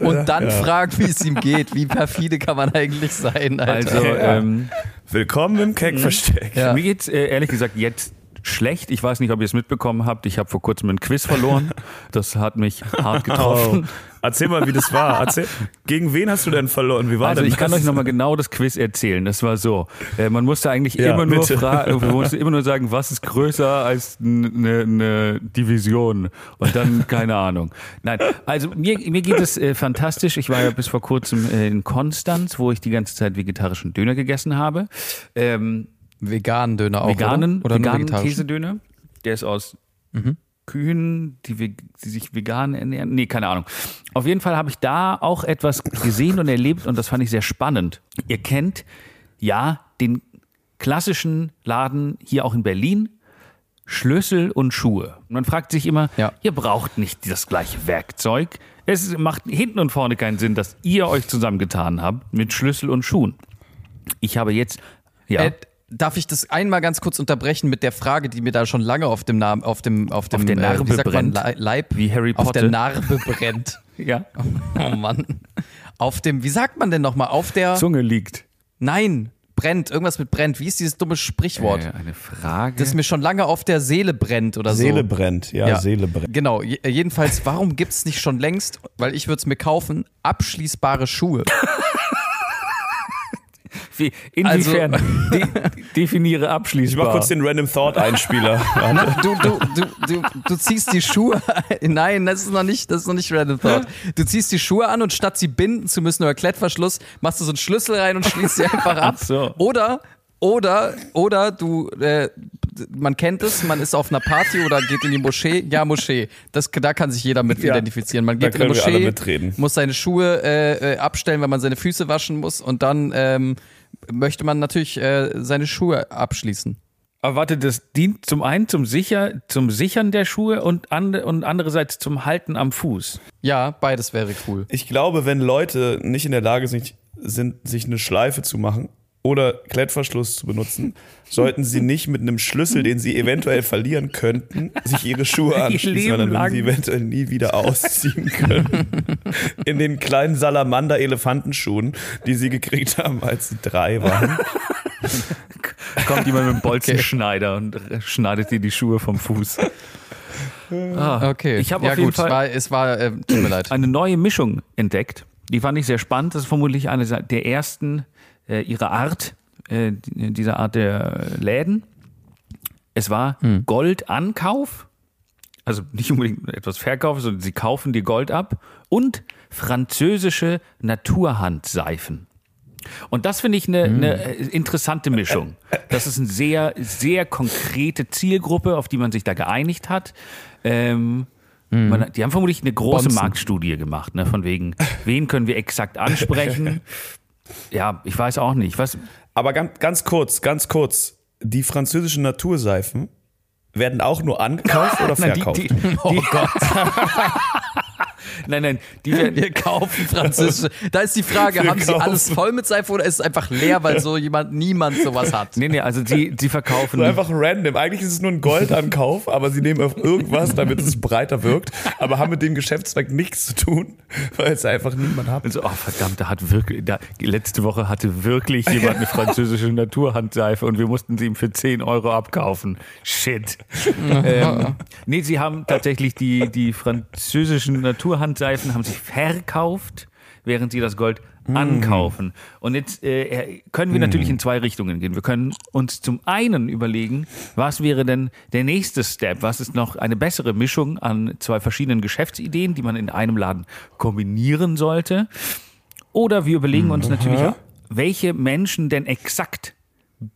Und dann Ja. fragen, wie es ihm geht. Wie perfide kann man eigentlich sein, Alter? Also, Ja. ähm, Willkommen im Keckversteck. Ja. Mir geht's äh, ehrlich gesagt jetzt schlecht. Ich weiß nicht, ob ihr es mitbekommen habt. Ich habe vor kurzem ein Quiz verloren. Das hat mich hart Oh. Erzähl mal, wie das war. Erzähl, gegen wen hast du denn verloren? Wie war Also denn ich kann das? euch nochmal genau das Quiz erzählen. Das war so. Äh, man musste eigentlich Ja, immer nur fragen, man musste immer nur sagen, was ist größer als eine, eine Division? Und dann keine Ahnung. Nein, also mir, mir geht es äh, fantastisch. Ich war ja bis vor kurzem äh, in Konstanz, wo ich die ganze Zeit vegetarischen Döner gegessen habe. Ähm, Veganen Döner auch. veganen, oder? Oder veganen vegetarisch? Käsedöner. Der ist aus Kühen, die, die sich vegan ernähren. Nee, keine Ahnung. Auf jeden Fall habe ich da auch etwas gesehen und erlebt und das fand ich sehr spannend. Ihr kennt ja den klassischen Laden hier auch in Berlin. Schlüssel und Schuhe. Man fragt sich immer, Ja. ihr braucht nicht das gleiche Werkzeug. Es macht hinten und vorne keinen Sinn, dass ihr euch zusammengetan habt mit Schlüssel und Schuhen. Ich habe jetzt, ja. Äh, darf ich das einmal ganz kurz unterbrechen mit der Frage, die mir da schon lange auf dem Namen, auf dem, auf dem, Auf der Narbe wie sagt man, brennt. Lei- Leib, Wie Harry auf Potter. der Narbe brennt. ja. Oh Mann. Auf dem, wie sagt man denn nochmal? Auf der, Zunge liegt. nein, brennt, irgendwas mit brennt. Wie ist dieses dumme Sprichwort? Äh, eine Frage. Das mir schon lange auf der Seele brennt oder Seele so. brennt, ja, Ja. Seele brennt. Genau, je- jedenfalls, warum gibt es nicht schon längst, weil ich würde es mir kaufen, abschließbare Schuhe? Wie, inwiefern Also- de definiere Ich abschließbar? mach kurz den Random Thought Einspieler. Na, du, du, du, du, du ziehst die Schuhe. Nein, das ist noch nicht, das ist noch nicht Random Thought. Du ziehst die Schuhe an und statt sie binden zu müssen oder Klettverschluss, machst du so einen Schlüssel rein und schließt sie einfach ab. Ach so. Oder, oder, oder du, äh, man kennt es, man ist auf einer Party oder geht in die Moschee. Ja, Moschee. Das, da kann sich jeder mit Ja. identifizieren. Man Da geht in die Moschee, mitreden. muss seine Schuhe äh, äh, abstellen, wenn man seine Füße waschen muss und dann ähm, möchte man natürlich äh, seine Schuhe abschließen. Aber warte, das dient zum einen zum, Sicher, zum Sichern der Schuhe und, ande, und andererseits zum Halten am Fuß. Ja, beides wäre cool. Ich glaube, wenn Leute nicht in der Lage sind, sind, sich eine Schleife zu machen oder Klettverschluss zu benutzen, sollten sie nicht mit einem Schlüssel, den sie eventuell verlieren könnten, sich ihre Schuhe anschließen, weil dann würden sie eventuell nie wieder ausziehen können. In den kleinen Salamander-Elefantenschuhen, die sie gekriegt haben, als sie drei waren. Kommt jemand mit dem Bolzenschneider und schneidet dir die Schuhe vom Fuß. Ah, Okay. Ich habe ja, auf jeden gut, Fall War, es war, äh, tut mir leid. eine neue Mischung entdeckt. Die fand ich sehr spannend. Das ist vermutlich eine der ersten äh, ihrer Art, äh, dieser Art der Läden. Es war Goldankauf, also nicht unbedingt etwas verkaufen, sondern sie kaufen dir Gold ab und französische Naturhandseifen. Und das finde ich eine, eine interessante Mischung. Das ist eine sehr, sehr konkrete Zielgruppe, auf die man sich da geeinigt hat. Ähm, man, die haben vermutlich eine große Bonzen. Marktstudie gemacht, ne? von wegen, wen können wir exakt ansprechen. ja, ich weiß auch nicht. Was, Aber ganz, ganz kurz, ganz kurz. Die französischen Naturseifen werden auch nur angekauft oder Nein, verkauft? die, die, oh Gott. nein, nein, die werden, Wir kaufen französische. Da ist die Frage, Wir haben sie kaufen. alles voll mit Seife oder ist es einfach leer, weil so jemand, niemand sowas hat? nee, nee, also sie, sie verkaufen. So einfach random. Eigentlich ist es nur ein Goldankauf, aber sie nehmen auf irgendwas, damit es breiter wirkt, aber haben mit dem Geschäftszweck nichts zu tun, weil es einfach niemand hat. Also, oh verdammt, da hat wirklich, da, letzte Woche hatte wirklich jemand eine französische Naturhandseife und wir mussten sie ihm für 10 Euro abkaufen. Shit. ähm, nee, sie haben tatsächlich die, die französischen Naturhandseifen Naturhandseifen haben sich verkauft, während sie das Gold ankaufen. Und jetzt äh, können wir natürlich in zwei Richtungen gehen. Wir können uns zum einen überlegen, was wäre denn der nächste Step? Was ist noch eine bessere Mischung an zwei verschiedenen Geschäftsideen, die man in einem Laden kombinieren sollte? Oder wir überlegen uns natürlich, welche Menschen denn exakt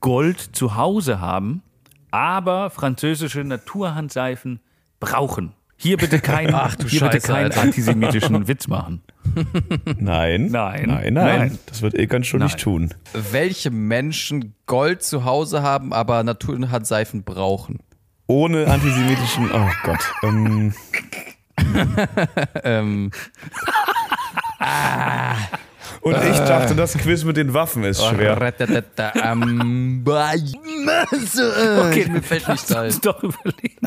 Gold zu Hause haben, aber französische Naturhandseifen brauchen. Hier bitte keinen, Ach du hier bitte Scheiße, keinen Alter. antisemitischen Witz machen. Nein. Nein. Nein, nein. Nein. Das wird Ilkan schon nicht tun. Welche Menschen Gold zu Hause haben, aber Naturhandseifen brauchen? Ohne antisemitischen. Oh Gott. Ähm, Ähm, und ich dachte, das Quiz mit den Waffen ist schwer. Ähm, bah, so, äh, Okay, mir fällt nicht ein. doch überlegen.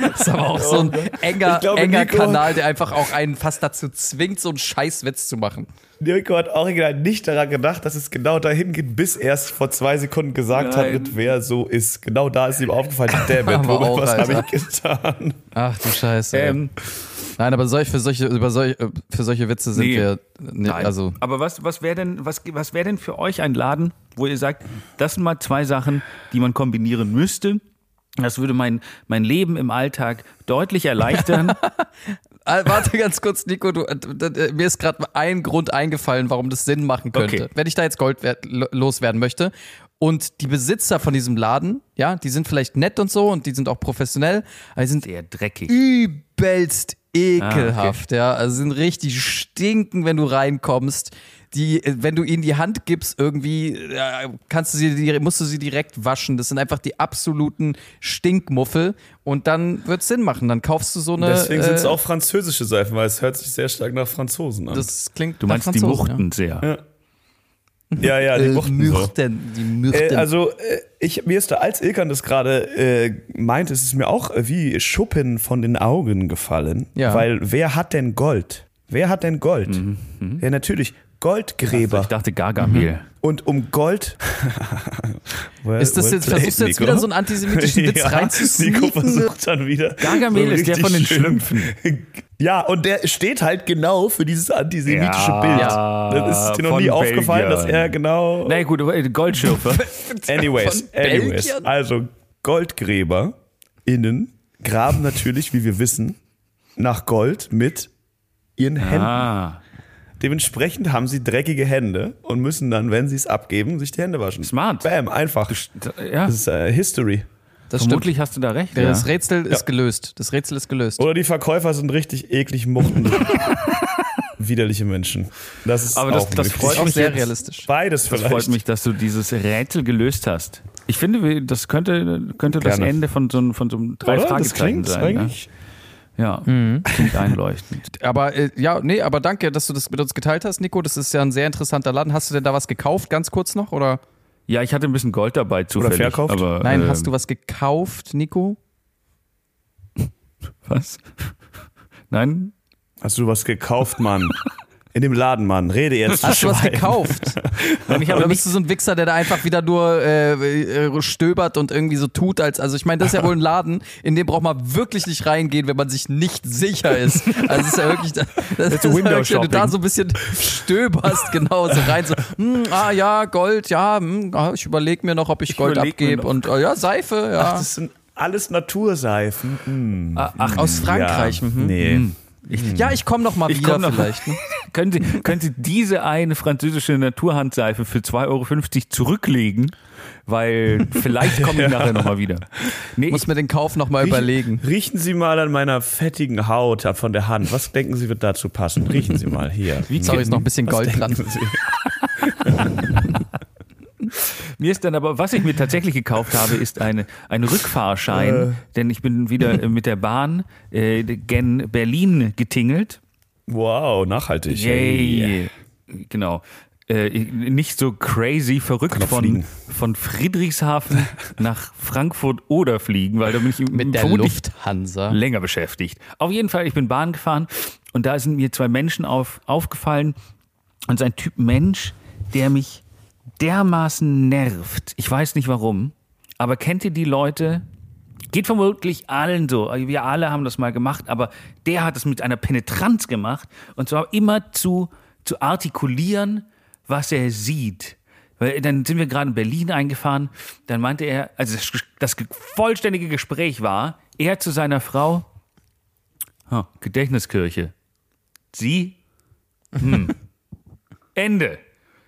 Das ist aber auch so ein enger, glaube, enger Nico- Kanal, der einfach auch einen fast dazu zwingt, so einen Scheißwitz zu machen. Nico hat original nicht daran gedacht, dass es genau dahin geht, bis er es vor zwei Sekunden gesagt Nein. hat, wer so ist. Genau da ist ihm aufgefallen, damn it, auch, was habe ich getan? Ach du Scheiße. Ähm, Nein, aber solch, für, solche, über solch, äh, für solche Witze sind Nee. wir. Nee, Nein. also, Aber was, was wäre denn, was, was wär denn für euch ein Laden, wo ihr sagt, das sind mal zwei Sachen, die man kombinieren müsste? Das würde mein, mein Leben im Alltag deutlich erleichtern. Ah, warte ganz kurz, Nico, du, äh, mir ist gerade ein Grund eingefallen, warum das Sinn machen könnte. Okay. Wenn ich da jetzt Gold wert- loswerden möchte und die Besitzer von diesem Laden, ja, die sind vielleicht nett und so und die sind auch professionell, aber die sind Sehr dreckig. übelst ekelhaft, ja. Also sind richtig stinken, wenn du reinkommst. Die, äh, wenn du ihnen die Hand gibst, irgendwie, äh, kannst du sie, die- musst du sie direkt waschen. Das sind einfach die absoluten Stinkmuffel. Und dann wird Sinn machen. Dann kaufst du so eine. Deswegen sind es äh, auch französische Seifen, weil es hört sich sehr stark nach Franzosen an. Das klingt Du meinst die Franzosen, Muchten sehr. ja, ja, die Ja. Äh, Wuchten so. Mürten, die Mürten. Äh, also, äh, ich, mir ist da, als Ilkan das gerade äh, meint, ist es mir auch äh, wie Schuppen von den Augen gefallen. Ja. Weil wer hat denn Gold? Wer hat denn Gold? Ja, natürlich. Goldgräber. Ich dachte Gargamel. Und um Gold. well, Ist das well jetzt, played, versuchst du jetzt Nico. wieder so einen antisemitischen Witz ja, Nico reinzusneaken? versucht dann wieder. Gargamel ist der von den Schlümpfen. Ja, und der steht halt genau für dieses antisemitische Ja, Bild. ja, das ist dir noch nie aufgefallen, dass er genau. Na gut, äh, Goldschürfer. Anyways, anyways. Also Goldgräber innen graben natürlich, wie wir wissen, nach Gold mit ihren Händen. ah, Dementsprechend haben sie dreckige Hände und müssen dann, wenn sie es abgeben, sich die Hände waschen. Smart. Bam, einfach. ja, Das ist äh, History. Das stimmt. vermutlich hast du da recht. Ja. Das Rätsel ist gelöst. Das Rätsel ist gelöst. Oder die Verkäufer sind richtig eklig muchten. Widerliche Menschen. Das ist Aber das- auch das freut auch mich sehr realistisch. Beides Das vielleicht. freut mich, dass du dieses Rätsel gelöst hast. Ich finde, das könnte, könnte das. Ende von so, einem- von so einem drei Oder? Das Fragezeichen klingt sein. Eigentlich. Ja, klingt einleuchtend. Aber äh, ja, nee, aber danke, dass du das mit uns geteilt hast, Nico. Das ist ja ein sehr interessanter Laden. Hast du denn da was gekauft, ganz kurz noch? Oder? Ja, ich hatte ein bisschen Gold dabei zufällig. verkauft? Aber, Nein, ähm, hast du was gekauft, Nico? was? Nein? Hast du was gekauft, Mann? In dem Laden, Mann. Rede jetzt. Hast du was gekauft? Ich Oder nicht bist du so ein Wichser, der da einfach wieder nur äh, äh, stöbert und irgendwie so tut, als. Also, ich meine, das ist ja wohl ein Laden, in dem braucht man wirklich nicht reingehen, wenn man sich nicht sicher ist. Also, es ist ja wirklich. Das, das ist wirklich, wenn du da so ein bisschen stöberst, genau, so rein, so, hm, ah ja, Gold, ja, hm, ah, ich überlege mir noch, ob ich, Gold überleg mir abgebe und äh, ja, Seife, ja. Das sind alles Naturseifen. Hm. Ach, Aus Frankreich. ja. mhm. Nee. Ja, ich komme noch mal Ich wieder noch- vielleicht. Ne? können, Sie, können Sie diese eine französische Naturhandseife für 2,50 Euro zurücklegen? Weil vielleicht komme ich nachher nochmal wieder. Nee, Muss mir den Kauf noch mal Riechen- überlegen. Riechen Sie mal an meiner fettigen Haut ab von der Hand. Was denken Sie, wird dazu passen? Riechen Sie mal hier. Sorry, ist noch ein bisschen Gold dran. Mir ist dann aber, was ich mir tatsächlich gekauft habe, ist eine, ein Rückfahrschein, denn ich bin wieder äh, mit der Bahn äh, gen Berlin getingelt. Wow, nachhaltig. Yay. Genau. Äh, nicht so crazy verrückt von, fliegen. von Friedrichshafen nach Frankfurt oder fliegen, weil da bin ich Mit der Lufthansa. länger beschäftigt. Auf jeden Fall, ich bin Bahn gefahren und da sind mir zwei Menschen auf, aufgefallen und so ein Typ Mensch, der mich dermaßen nervt. Ich weiß nicht warum, aber kennt ihr die Leute? Geht vermutlich allen so. Wir alle haben das mal gemacht, aber der hat es mit einer Penetranz gemacht und zwar immer zu, zu artikulieren, was er sieht. Weil dann sind wir gerade in Berlin eingefahren, dann meinte er, also das, das vollständige Gespräch war, er zu seiner Frau, oh, Gedächtniskirche. Sie? Hm. Ende.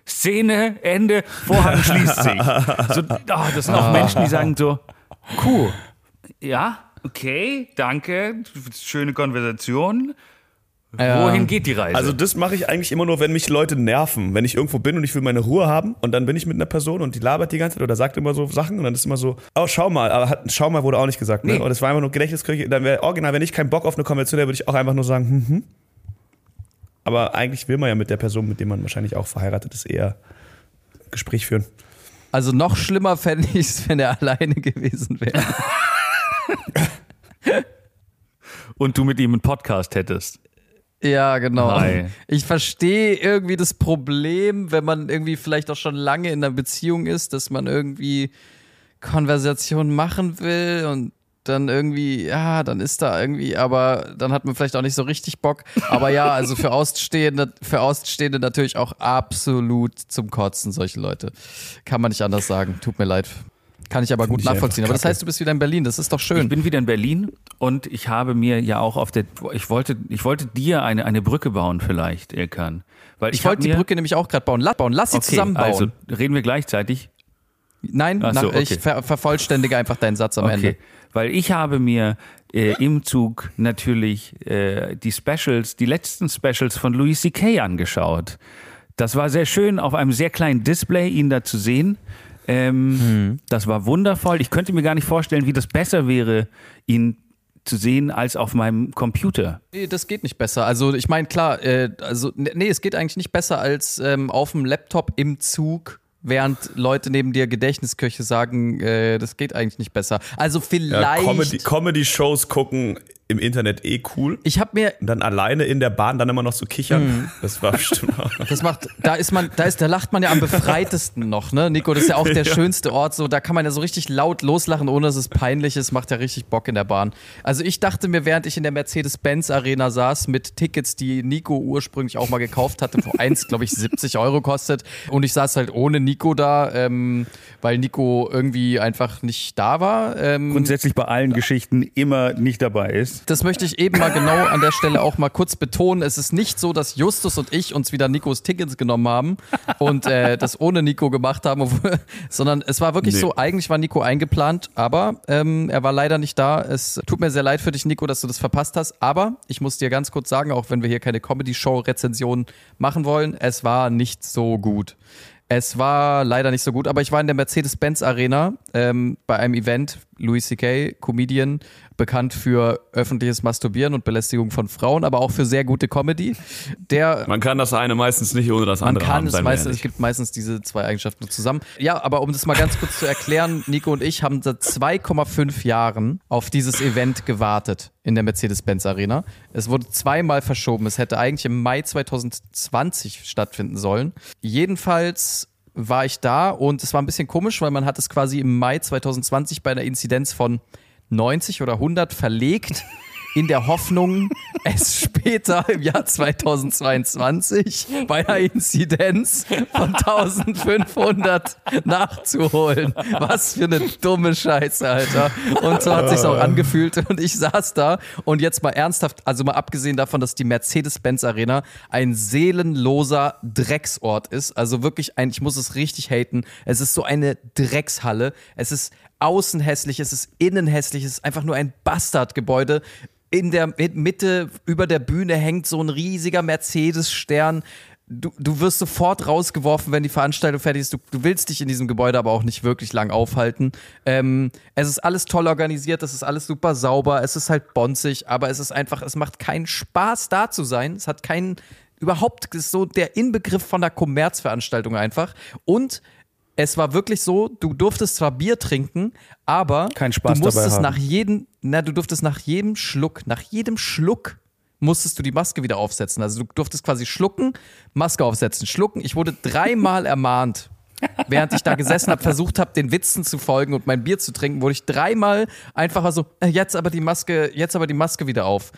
Szene, Ende, Vorhang schließt sich. So, oh, das sind auch Menschen, die sagen so, cool, ja, okay, danke, schöne Konversation. Wohin geht die Reise? Also das mache ich eigentlich immer nur, wenn mich Leute nerven. Wenn ich irgendwo bin und ich will meine Ruhe haben und dann bin ich mit einer Person und die labert die ganze Zeit oder sagt immer so Sachen und dann ist immer so, oh, schau mal, aber hat, schau mal wurde auch nicht gesagt. Ne? Nee. Und das war einfach nur Gedächtniskirche. Dann wäre original, wenn ich keinen Bock auf eine Konversation hätte, würde ich auch einfach nur sagen, hm, hm. Aber eigentlich will man ja mit der Person, mit der man wahrscheinlich auch verheiratet ist, eher ein Gespräch führen. Also noch schlimmer fände ich es, wenn er alleine gewesen wäre. Und du mit ihm einen Podcast hättest. Ja, genau. Hi. Ich verstehe irgendwie das Problem, wenn man irgendwie vielleicht auch schon lange in einer Beziehung ist, dass man irgendwie Konversation machen will und dann irgendwie, ja, dann ist da irgendwie, aber dann hat man vielleicht auch nicht so richtig Bock. Aber ja, also für Ausstehende, für Ausstehende natürlich auch absolut zum Kotzen, solche Leute. Kann man nicht anders sagen. Tut mir leid. Kann ich aber Find gut ich nachvollziehen. Aber das heißt, du bist wieder in Berlin. Das ist doch Ich schön. bin wieder in Berlin und ich habe mir ja auch auf der, ich wollte, ich wollte dir eine, eine Brücke bauen vielleicht, Ilkan. Weil ich, Ich wollte die Brücke nämlich auch gerade bauen. Lass bauen. Lass sie Okay, zusammenbauen. also reden wir gleichzeitig. Nein, so, nach, ich okay. ver vervollständige einfach deinen Satz am Ende. Weil ich habe mir äh, im Zug natürlich äh, die Specials, die letzten Specials von Louis C.K. angeschaut. Das war sehr schön, auf einem sehr kleinen Display ihn da zu sehen. Ähm, Das war wundervoll. Ich könnte mir gar nicht vorstellen, wie das besser wäre, ihn zu sehen als auf meinem Computer. Nee, das geht nicht besser. Also ich meine, klar, äh, also nee, es geht eigentlich nicht besser als ähm, auf dem Laptop im Zug, während Leute neben dir Gedächtnisköche sagen, äh, das geht eigentlich nicht besser. Also Ja, vielleicht. Comedy- Comedy-Shows gucken im Internet eh cool. ich habe mir Und dann alleine in der Bahn dann immer noch so kichern. Das war bestimmt auch. Das macht, da ist man, da ist, da lacht man ja am befreitesten noch, ne? Nico, das ist ja auch der schönste Ort, so, da kann man ja so richtig laut loslachen, ohne dass es peinlich ist, macht ja richtig Bock in der Bahn. Also ich dachte mir, während ich in der Mercedes-Benz-Arena saß, mit Tickets, die Nico ursprünglich auch mal gekauft hatte, wo eins, glaube ich, 70 Euro kostet, und ich saß halt ohne Nico da, ähm, weil Nico irgendwie einfach nicht da war. Ähm, Grundsätzlich bei allen Geschichten immer nicht dabei ist. Das möchte ich eben mal genau an der Stelle auch mal kurz betonen. Es ist nicht so, dass Justus und ich uns wieder Nikos Tickets genommen haben und äh, das ohne Nico gemacht haben, sondern es war wirklich Nee. so, eigentlich war Nico eingeplant, aber ähm, er war leider nicht da. Es tut mir sehr leid für dich, Nico, dass du das verpasst hast, aber ich muss dir ganz kurz sagen, auch wenn wir hier keine Comedy-Show-Rezension machen wollen, es war nicht so gut. Es war leider nicht so gut, aber ich war in der Mercedes-Benz Arena ähm, bei einem Event. Louis C.K., Comedian, bekannt für öffentliches Masturbieren und Belästigung von Frauen, aber auch für sehr gute Comedy. Der Man kann das eine meistens nicht ohne das man andere kann haben, es meistens, es gibt meistens diese zwei Eigenschaften zusammen. Ja, aber um das mal ganz kurz zu erklären, Nico und ich haben seit 2,5 Jahren auf dieses Event gewartet in der Mercedes-Benz Arena. Es wurde zweimal verschoben. Es hätte eigentlich im Mai 2020 stattfinden sollen. Jedenfalls war ich da und es war ein bisschen komisch, weil man hat es quasi im Mai 2020 bei einer Inzidenz von 90 oder 100 verlegt. In der Hoffnung, es später im Jahr 2022 bei einer Inzidenz von 1500 nachzuholen. Was für eine dumme Scheiße, Alter. Und so hat sich's auch angefühlt. Und ich saß da und jetzt mal ernsthaft, also mal abgesehen davon, dass die Mercedes-Benz Arena ein seelenloser Drecksort ist. Also wirklich ein, ich muss es richtig haten. Es ist so eine Dreckshalle. Es ist außen hässlich, es ist innen hässlich, es ist einfach nur ein Bastardgebäude. In der Mitte über der Bühne hängt so ein riesiger Mercedes-Stern. Du, du wirst sofort rausgeworfen, wenn die Veranstaltung fertig ist. Du, du willst dich in diesem Gebäude aber auch nicht wirklich lang aufhalten. Ähm, es ist alles toll organisiert, es ist alles super sauber, es ist halt bonzig, aber es ist einfach, es macht keinen Spaß da zu sein. Es hat keinen, überhaupt, ist so der Inbegriff von einer Kommerzveranstaltung einfach. Und es war wirklich so, du durftest zwar Bier trinken, aber Keinen Spaß du musstest dabei haben. nach jedem, na, du durftest nach jedem Schluck, nach jedem Schluck musstest du die Maske wieder aufsetzen. Also du durftest quasi schlucken, Maske aufsetzen, schlucken. Ich wurde dreimal ermahnt während ich da gesessen habe, versucht habe, den Witzen zu folgen und mein Bier zu trinken, wurde ich dreimal einfach mal so, äh, jetzt aber die Maske, jetzt aber die Maske wieder auf.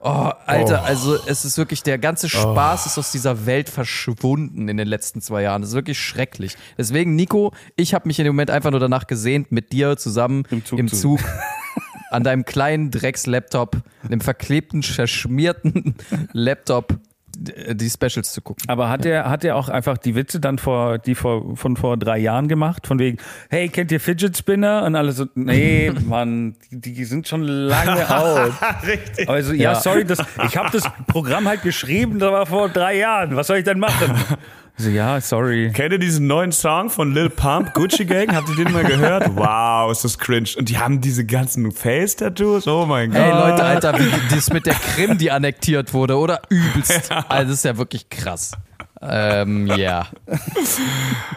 Oh, Alter, Oh. also es ist wirklich, der ganze Spaß ist aus dieser Welt verschwunden in den letzten zwei Jahren. Das ist wirklich schrecklich. Deswegen, Nico, ich habe mich in dem Moment einfach nur danach gesehnt, mit dir zusammen Im Zug im zu- Zug an deinem kleinen Drecks-Laptop, dem verklebten, verschmierten Laptop, die Specials zu gucken. Aber hat er hat er auch einfach die Witze dann vor die vor von vor drei Jahren gemacht von wegen hey kennt ihr Fidget Spinner und alle so nee Mann die, die sind schon lange out Richtig. also ja, Ja. sorry das ich habe das Programm halt geschrieben das war vor drei Jahren was soll ich denn machen also ja sorry Kennt ihr diesen neuen Song von Lil Pump, Gucci Gang? Habt ihr den mal gehört? Wow, ist das cringe. Und die haben diese ganzen Face-Tattoos. Oh mein Gott. Ey Leute, Alter, wie das mit der Krim, die annektiert wurde, oder? Übelst. Also das ist ja wirklich krass. Ähm, ja.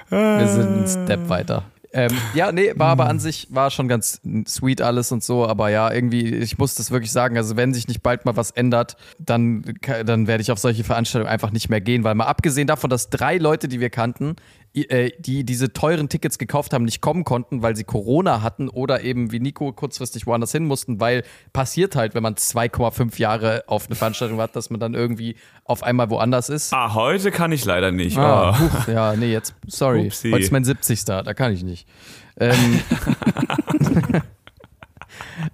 Wir sind einen Step weiter. Ähm, ja, nee, war aber an sich, war schon ganz sweet alles und so, aber ja, irgendwie, ich muss das wirklich sagen, also wenn sich nicht bald mal was ändert, dann, dann werde ich auf solche Veranstaltungen einfach nicht mehr gehen, weil mal abgesehen davon, dass drei Leute, die wir kannten, die diese teuren Tickets gekauft haben, nicht kommen konnten, weil sie Corona hatten oder eben wie Nico kurzfristig woanders hin mussten, weil passiert halt, wenn man 2,5 Jahre auf eine Veranstaltung wartet, dass man dann irgendwie auf einmal woanders ist. Ah, heute kann ich leider nicht. Ah, Oh. huch, ja, nee, jetzt, sorry. Upsi. Heute ist mein 70. Da kann ich nicht. Ähm,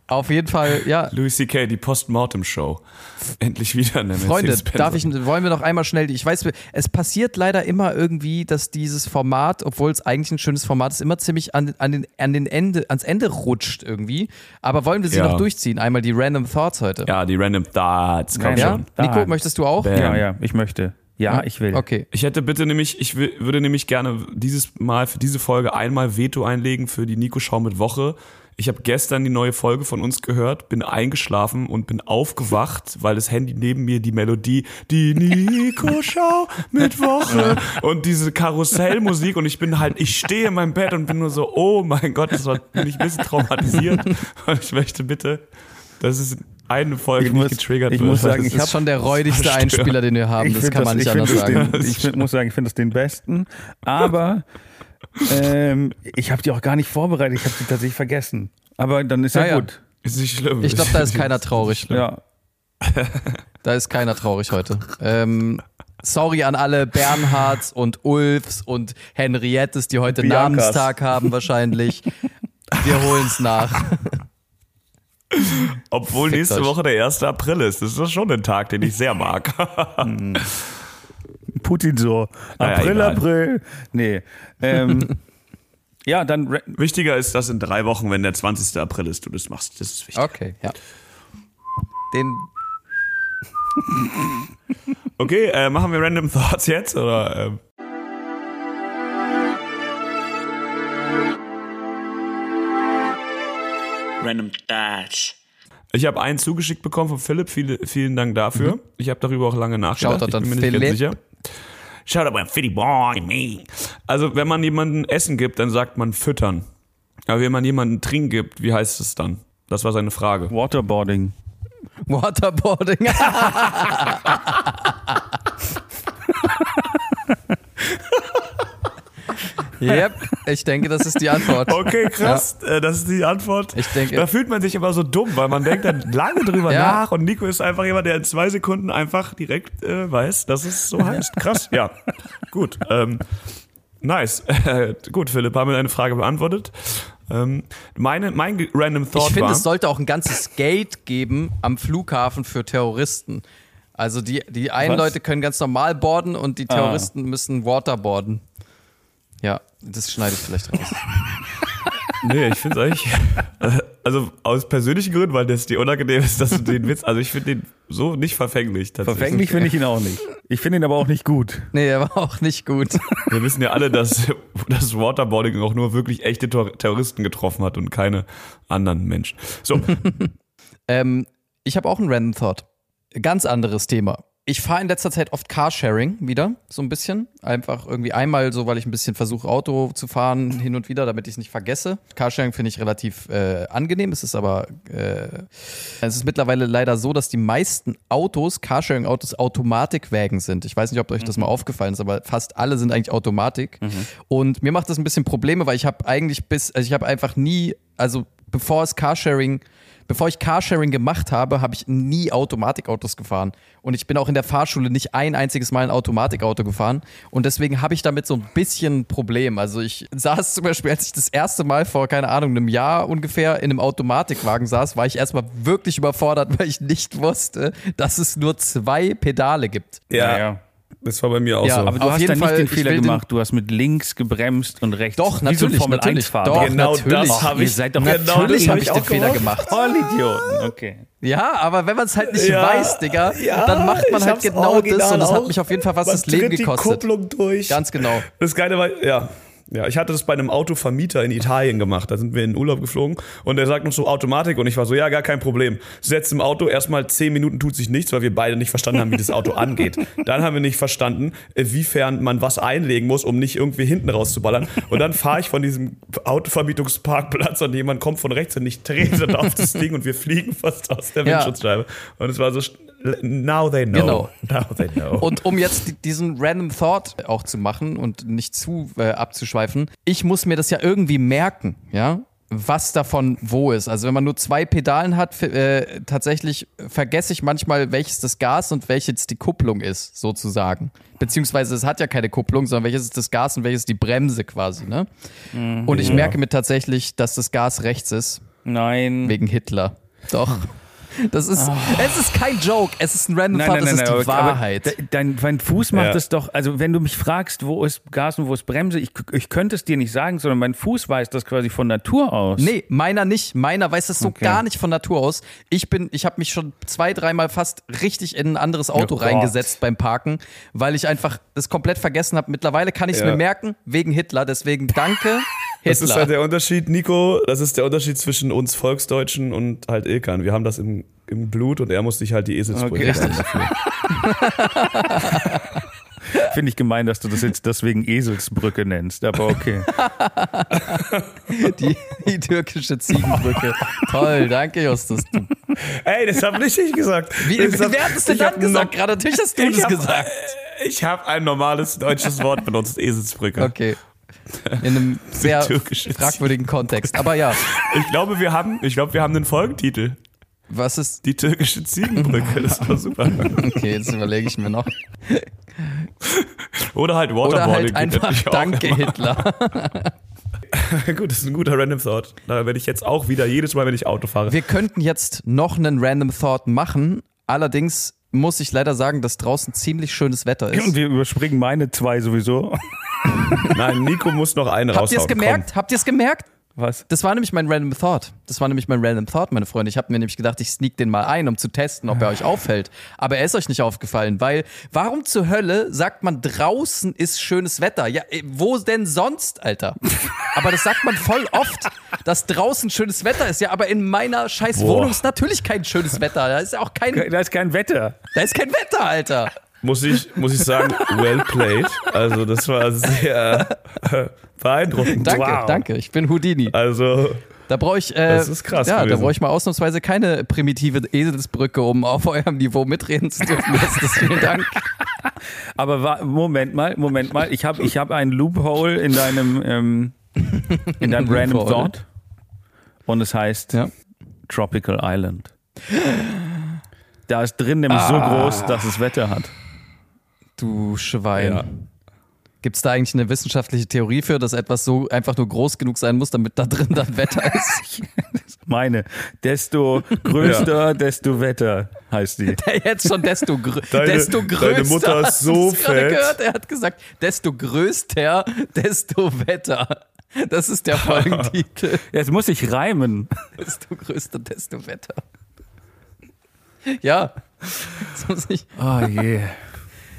auf jeden Fall, ja. Louis C.K., die Postmortem-Show. Endlich wieder eine Freunde, darf ich, wollen wir noch einmal schnell, ich weiß, es passiert leider immer irgendwie, dass dieses Format, obwohl es eigentlich ein schönes Format ist, immer ziemlich an, an den, an den Ende, ans Ende rutscht irgendwie. Aber wollen wir sie Ja. noch durchziehen? Einmal die Random Thoughts heute. Ja, die Random Thoughts. Komm Ja? schon. Nico, möchtest du auch? Bam. ja ja ich möchte ja ich will Okay. Ich hätte bitte nämlich, ich will, würde nämlich gerne dieses Mal für diese Folge einmal Veto einlegen für die Nico-Schau mit Woche. Ich habe gestern die neue Folge von uns gehört, bin eingeschlafen und bin aufgewacht, weil das Handy neben mir die Melodie, die Nico-Schau mit Woche und diese Karussellmusik und ich bin halt, ich stehe in meinem Bett und bin nur so, oh mein Gott, das war, bin ich ein bisschen traumatisiert und ich möchte bitte, dass es eine Folge Ich nicht muss- getriggert ich wird. muss sagen, Das ich Das ist- schon der räudigste. Einspieler, den wir haben. Das kann man nicht ich anders das sagen. Den, ich find, muss sagen, ich finde das den besten. Aber ähm, ich habe die auch gar nicht vorbereitet. Ich habe die tatsächlich vergessen. Aber dann ist ja, Ja, ja. gut. ist nicht schlimm. Ich glaube, da ist keiner traurig. Ja. Da ist keiner traurig heute. Ähm, sorry an alle Bernhards und Ulfs und Henriettes, die heute Biancas. Namenstag haben wahrscheinlich. Wir holen's nach. Obwohl Fickt nächste euch. Woche der 1. April ist. Das ist schon ein Tag, den ich sehr mag. Putin so. Naja, April, egal. April. Nee. Ähm, ja, dann Wichtiger ist, dass in drei Wochen, wenn der 20. April ist, du das machst. Das ist wichtig. Okay, ja. Den. Okay, äh, machen wir Random Thoughts jetzt? Oder, ähm? Random Thoughts. Ich habe einen zugeschickt bekommen von Philipp. Viele, vielen Dank dafür. Ich habe darüber auch lange nachgedacht. Shoutout ich bin mir nicht ganz sicher. Shoutout an Philly Boy, me. Also, wenn man jemandem Essen gibt, dann sagt man füttern. Aber wenn man jemandem Trink gibt, wie heißt es dann? Das war seine Frage. Waterboarding. Waterboarding. yep, ich denke, das ist die Antwort. Okay, krass. Äh, Das ist die Antwort. Ich denke- da fühlt man sich aber so dumm, weil man denkt dann lange drüber Ja. nach und Nico ist einfach jemand, der in zwei Sekunden einfach direkt äh, weiß, dass es so heißt. Krass. Ja, gut. Ähm, nice. Äh, gut, Philipp, haben wir deine Frage beantwortet. Ähm, meine, mein Random Thought Ich finde, es sollte auch ein ganzes Gate geben am Flughafen für Terroristen. Also die, die einen Was? Leute können ganz normal boarden und die Terroristen müssen waterboarden. Ja, das schneide ich vielleicht raus. Nee, ich finde es eigentlich. äh, Also aus persönlichen Gründen, weil das dir unangenehm ist, dass du den Witz. Also ich finde den so nicht verfänglich. Tatsächlich. Verfänglich finde ich ihn auch nicht. Ich finde ihn aber auch nicht gut. Nee, der war auch nicht gut. Wir wissen ja alle, dass das Waterboarding auch nur wirklich echte Terroristen getroffen hat und keine anderen Menschen. So, Ähm, ich habe auch einen Random Thought. Ganz anderes Thema. Ich fahre in letzter Zeit oft Carsharing wieder, so ein bisschen. Einfach irgendwie einmal so, weil ich ein bisschen versuche, Auto zu fahren, hin und wieder, damit ich es nicht vergesse. Carsharing finde ich relativ äh, angenehm. Es ist aber, äh, es ist mittlerweile leider so, dass die meisten Autos, Carsharing-Autos, Automatikwägen sind. Ich weiß nicht, ob euch das mal aufgefallen ist, aber fast alle sind eigentlich Automatik. Und mir macht das ein bisschen Probleme, weil ich habe eigentlich bis, also ich habe einfach nie, also bevor es Carsharing Bevor ich Carsharing gemacht habe, habe ich nie Automatikautos gefahren. Und ich bin auch in der Fahrschule nicht ein einziges Mal ein Automatikauto gefahren. Und deswegen habe ich damit so ein bisschen ein Problem. Also ich saß zum Beispiel, als ich das erste Mal vor, keine Ahnung, einem Jahr ungefähr in einem Automatikwagen saß, war ich erstmal wirklich überfordert, weil ich nicht wusste, dass es nur zwei Pedale gibt. Ja, ja. Das war bei mir auch Ja, so. Aber du Auf hast jeden dann nicht Fall, den ich Fehler gemacht. Du hast mit links gebremst und rechts. Doch, Wie so natürlich, Formel natürlich. 1 Fahrer. Doch, genau natürlich. das habe Ihr ich. seid doch genau Natürlich das habe hab ich auch den Fehler gemacht. Vollidioten, okay. Ja, aber wenn man es halt nicht Ja, weiß, Digga, ja, dann macht man ich halt genau das und das hat mich auf jeden Fall Man das Leben gekostet. Die Kupplung durch. Ganz genau. Das Geile war, ja. Ja, ich hatte das bei einem Autovermieter in Italien gemacht. Da sind wir in den Urlaub geflogen und der sagt uns so Automatik und ich war so, ja, gar kein Problem. Setzt im Auto, erstmal zehn Minuten tut sich nichts, weil wir beide nicht verstanden haben, wie das Auto angeht. Dann haben wir nicht verstanden, wiefern man was einlegen muss, um nicht irgendwie hinten rauszuballern. Und dann fahre ich von diesem Autovermietungsparkplatz und jemand kommt von rechts und ich trete dann auf das Ding und wir fliegen fast aus der Ja. Windschutzscheibe. Und es war so, now they know. Genau. Now they know. Und um jetzt die- diesen Random Thought auch zu machen und nicht zu äh, abzuschweifen, ich muss mir das ja irgendwie merken, ja, was davon wo ist. Also wenn man nur zwei Pedalen hat, äh, tatsächlich vergesse ich manchmal, welches das Gas und welches die Kupplung ist, sozusagen. Beziehungsweise es hat ja keine Kupplung, sondern welches ist das Gas und welches die Bremse quasi, ne? Und ich merke mir tatsächlich, dass das Gas rechts ist, Nein. wegen Hitler. Doch. Das ist, es ist kein Joke, es ist ein Random Nein, Thought, nein, das nein, ist aber, die Wahrheit. aber de- dein, dein Fuß macht Ja. das doch, also wenn du mich fragst, wo ist Gas und wo ist Bremse, ich, ich könnte es dir nicht sagen, sondern mein Fuß weiß das quasi von Natur aus. Nee, meiner nicht. Meiner weiß das so Okay. gar nicht von Natur aus. Ich bin, ich habe mich schon zwei, dreimal fast richtig in ein anderes Auto Oh Gott. reingesetzt beim Parken, weil ich einfach das komplett vergessen habe. Mittlerweile kann ich es Ja. mir merken, wegen Hitler. Deswegen danke, Das ist Hitler. halt der Unterschied, Nico, das ist der Unterschied zwischen uns Volksdeutschen und halt Ilkan. Wir haben das im, im Blut und er muss sich halt die Eselsbrücke Okay. Finde ich gemein, dass du das jetzt deswegen Eselsbrücke nennst, aber okay. die, die türkische Ziegenbrücke. Toll, danke Justus. Du, Ey, das hab nicht ich gesagt. wie, Das hab- wer hat es denn dann gesagt? Gerade natürlich hast du das hab, gesagt. Ich habe ein normales deutsches Wort benutzt, Eselsbrücke. Okay. In einem sehr fragwürdigen Kontext. Aber ja, Ich glaube, wir haben, ich glaube, wir haben einen Folgentitel. Was ist. Die türkische Ziegenbrücke. Das war super. Okay, jetzt überlege ich mir noch. Oder halt Oder Waterboarding. halt geht einfach Danke. Hitler. Gut, das ist ein guter Random Thought. Da werde ich jetzt auch wieder jedes Mal, wenn ich Auto fahre. Wir könnten jetzt noch einen Random Thought machen. Allerdings muss ich leider sagen, dass draußen ziemlich schönes Wetter Und ist. wir überspringen meine zwei sowieso. Nein, Nico muss noch einen Habt ihr es raushauen. gemerkt? Habt ihr es gemerkt? Was? Das war nämlich mein Random Thought. Das war nämlich mein Random Thought, meine Freunde. Ich habe mir nämlich gedacht, ich sneak den mal ein, um zu testen, ob er euch auffällt. Aber er ist euch nicht aufgefallen, weil warum zur Hölle sagt man draußen ist schönes Wetter? Ja, äh, wo denn sonst, Alter? Aber das sagt man voll oft, dass draußen schönes Wetter ist. Ja, aber in meiner scheiß. Wohnung ist natürlich kein schönes Wetter. Da ist ja auch kein, Da ist kein Wetter. da ist kein Wetter, Alter. Muss ich, muss ich sagen, well played. Also das war sehr beeindruckend. Danke, wow. danke. Ich bin Houdini. Also, Da brauche ich, äh, Das ist krass ja, da brauche ich mal ausnahmsweise keine primitive Eselsbrücke, um auf eurem Niveau mitreden zu dürfen. Justus, vielen Dank. Aber wa- Moment mal, Moment mal. Ich habe ich hab einen Loophole in deinem, ähm, in deinem Random. Thought. Und es heißt Ja. Tropical Island. Da ist drin nämlich so Ah. groß, dass es Wetter hat. Du Schwein. Ja. Gibt es da eigentlich eine wissenschaftliche Theorie für, dass etwas so einfach nur groß genug sein muss, damit da drin dann Wetter ist? Meine. Desto größer, desto Wetter heißt die. Jetzt schon desto, grö Deine- desto deine größer. Mutter ist so fett. Gehört? Er hat gesagt, desto größter, desto Wetter. Das ist der Folgentitel. Jetzt muss ich reimen. desto größter, desto Wetter. Ja. Oh je.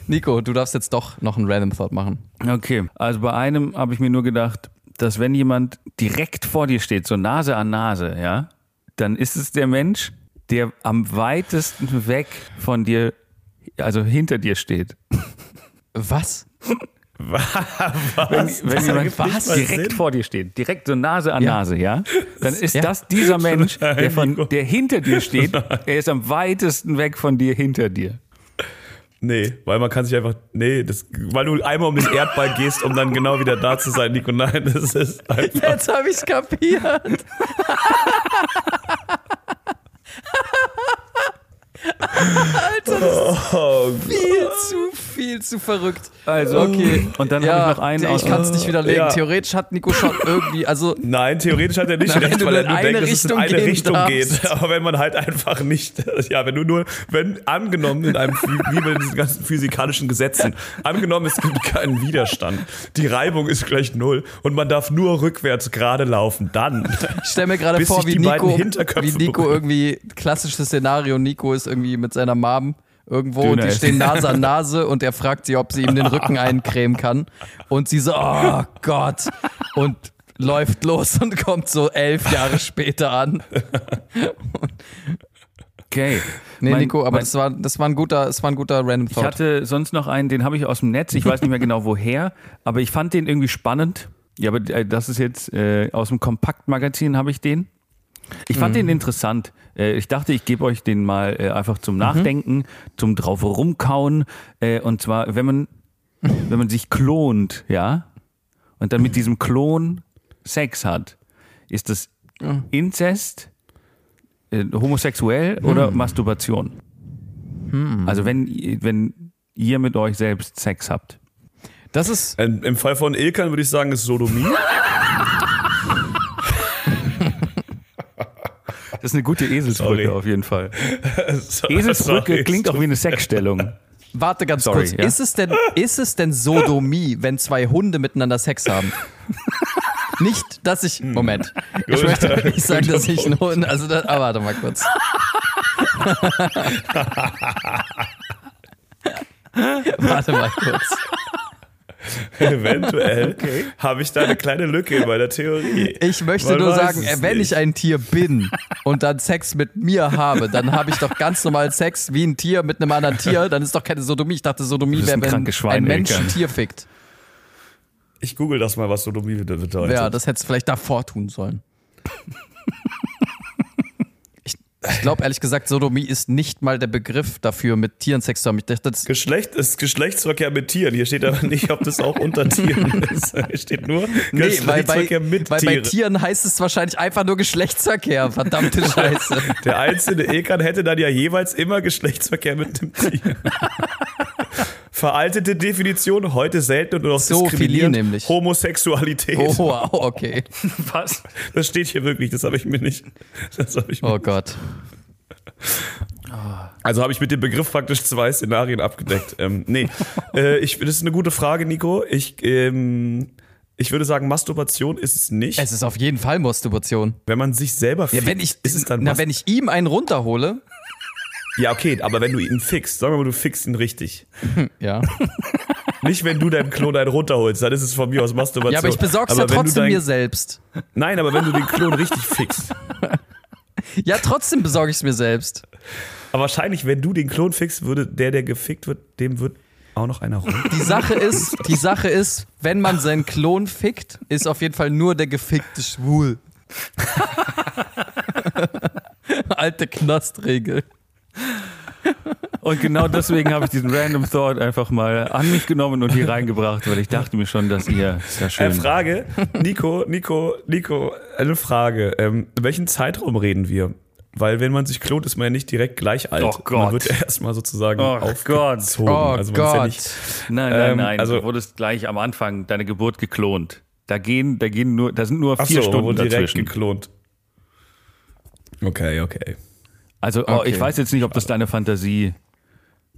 Nico, du darfst jetzt doch noch einen Random Thought machen. Okay, also bei einem habe ich mir nur gedacht, dass wenn jemand direkt vor dir steht, so Nase an Nase, ja, dann ist es der Mensch, der am weitesten weg von dir also hinter dir steht. Was? Wenn, wenn jemand was direkt Sinn. vor dir steht, direkt so Nase an Ja. Nase, ja, dann ist Ja. das dieser Mensch, der, von, der hinter dir steht, er ist am weitesten weg von dir hinter dir. Nee, weil man kann sich einfach, nee, das, weil du einmal um den Erdball gehst, um dann genau wieder da zu sein, Nico. Nein, das ist einfach. Jetzt habe ich's kapiert. Alter, das Oh, ist viel zu, viel zu verrückt. Also, Okay. Und dann ja, habe ich noch einen ich kann es nicht widerlegen. Ja. Theoretisch hat Nico schon irgendwie, also Nein, theoretisch hat er nicht recht, du weil er nur nur in eine denkt, dass es in Richtung eine Richtung darfst. geht. Aber wenn man halt einfach nicht, ja, wenn du nur, wenn angenommen in einem, wie bei diesen ganzen physikalischen Gesetzen, angenommen es gibt keinen Widerstand, die Reibung ist gleich null und man darf nur rückwärts gerade laufen, dann. ich stelle mir gerade vor, wie Nico, wie Nico irgendwie, klassisches Szenario, Nico ist irgendwie mit seiner Mom irgendwo Döner und die essen. stehen Nase an Nase und er fragt sie, ob sie ihm den Rücken eincremen kann. Und sie so, oh Gott. Und läuft los und kommt so elf Jahre später an. Okay. Nee, Mein- Nico, aber mein- das war, das war ein guter, das war ein guter Random Ich Thought. hatte sonst noch einen, den habe ich aus dem Netz, ich weiß nicht mehr genau woher, aber ich fand den irgendwie spannend. Ja, aber äh, das ist jetzt äh, aus dem Kompaktmagazin habe ich den. Ich fand den interessant. Äh, ich dachte, ich gebe euch den mal äh, einfach zum Nachdenken, zum drauf rumkauen. Äh, und zwar, wenn man, wenn man sich klont, ja, und dann mit diesem Klon Sex hat, ist das Inzest, äh, homosexuell oder Masturbation? Also wenn, wenn ihr mit euch selbst Sex habt. Das ist, Im im Fall von Ilkan würde ich sagen, ist Sodomie. Das ist eine gute Eselsbrücke Sorry. auf jeden Fall. So- Eselsbrücke sorry. klingt auch wie eine Sexstellung. warte ganz Sorry, kurz. ja. Ist es denn, ist es denn Sodomie, wenn zwei Hunde miteinander Sex haben? Nicht, dass ich, Moment. Ich Gut. möchte nicht sagen, dass ich einen Hund, also, da, ah, warte mal kurz. warte mal kurz. Eventuell habe ich da eine kleine Lücke in meiner Theorie. Ich möchte Man nur sagen, äh, wenn nicht. ich ein Tier bin und dann Sex mit mir habe, dann habe ich doch ganz normal Sex wie ein Tier mit einem anderen Tier. Dann ist doch keine Sodomie. Ich dachte, Sodomie wäre, ein wenn ein Mensch ein Tier fickt. Ich google das mal, was Sodomie bedeutet. Ja, das hättest du vielleicht davor tun sollen. Ich, glaube ehrlich gesagt, Sodomie ist nicht mal der Begriff dafür, mit Tieren Sex zu haben. Ich dachte, das, Geschlecht ist Geschlechtsverkehr mit Tieren. Hier steht aber nicht, ob das auch unter Tieren ist. Hier steht nur nee, weil bei, Geschlechtsverkehr mit weil bei Tieren. Tieren heißt es wahrscheinlich einfach nur Geschlechtsverkehr. Verdammte Scheiße. Der einzelne Ekan hätte dann ja jeweils immer Geschlechtsverkehr mit dem Tier. Veraltete Definition, heute selten und nur noch Zoophilie diskriminierend. nämlich. Homosexualität. Oh, wow, okay. Was? Das steht hier wirklich, das habe ich mir nicht. Das habe ich mir Oh Gott. Also habe ich mit dem Begriff praktisch zwei Szenarien abgedeckt. Ähm, nee, äh, ich, das ist eine gute Frage, Nico. Ich, ähm, ich würde sagen, Masturbation ist es nicht. Es ist auf jeden Fall Masturbation. wenn man sich selber Ja, fickt, wenn ich, ist es dann na, Mas- wenn ich ihm einen runterhole, Ja, okay, aber wenn du ihn fixst, sagen wir mal, du fixst ihn richtig. ja. Nicht, wenn du deinem Klon einen runterholst, dann ist es von mir aus Masturbation. Ja, aber ich besorg's Aber ja trotzdem dein- mir selbst. Nein, aber wenn du den Klon richtig fixst. Ja, trotzdem besorge ich es mir selbst. Aber wahrscheinlich, wenn du den Klon fixst, würde der, der gefickt wird, dem wird auch noch einer runter. Die Sache ist, die Sache ist, wenn man seinen Klon fickt, ist auf jeden Fall nur der gefickte schwul. Alte Knastregel. Und genau deswegen habe ich diesen Random Thought einfach mal an mich genommen und hier reingebracht, weil ich dachte mir schon, dass ihr, sehr Eine schön. Frage, Nico, Nico, Nico, eine Frage. Ähm, welchen Zeitraum reden wir? Weil wenn man sich klont, ist man ja nicht direkt gleich alt. Oh Gott. Man wird ja erstmal sozusagen Oh aufgezogen. Oh also ist ja Gott. nicht, Nein, nein, Ähm, nein. also- du wurdest gleich am Anfang deine Geburt geklont. Da gehen, da gehen nur, da sind nur vier so, Stunden direkt dazwischen. geklont. Okay, okay. Also oh, Okay. ich weiß jetzt nicht, ob das deine Fantasie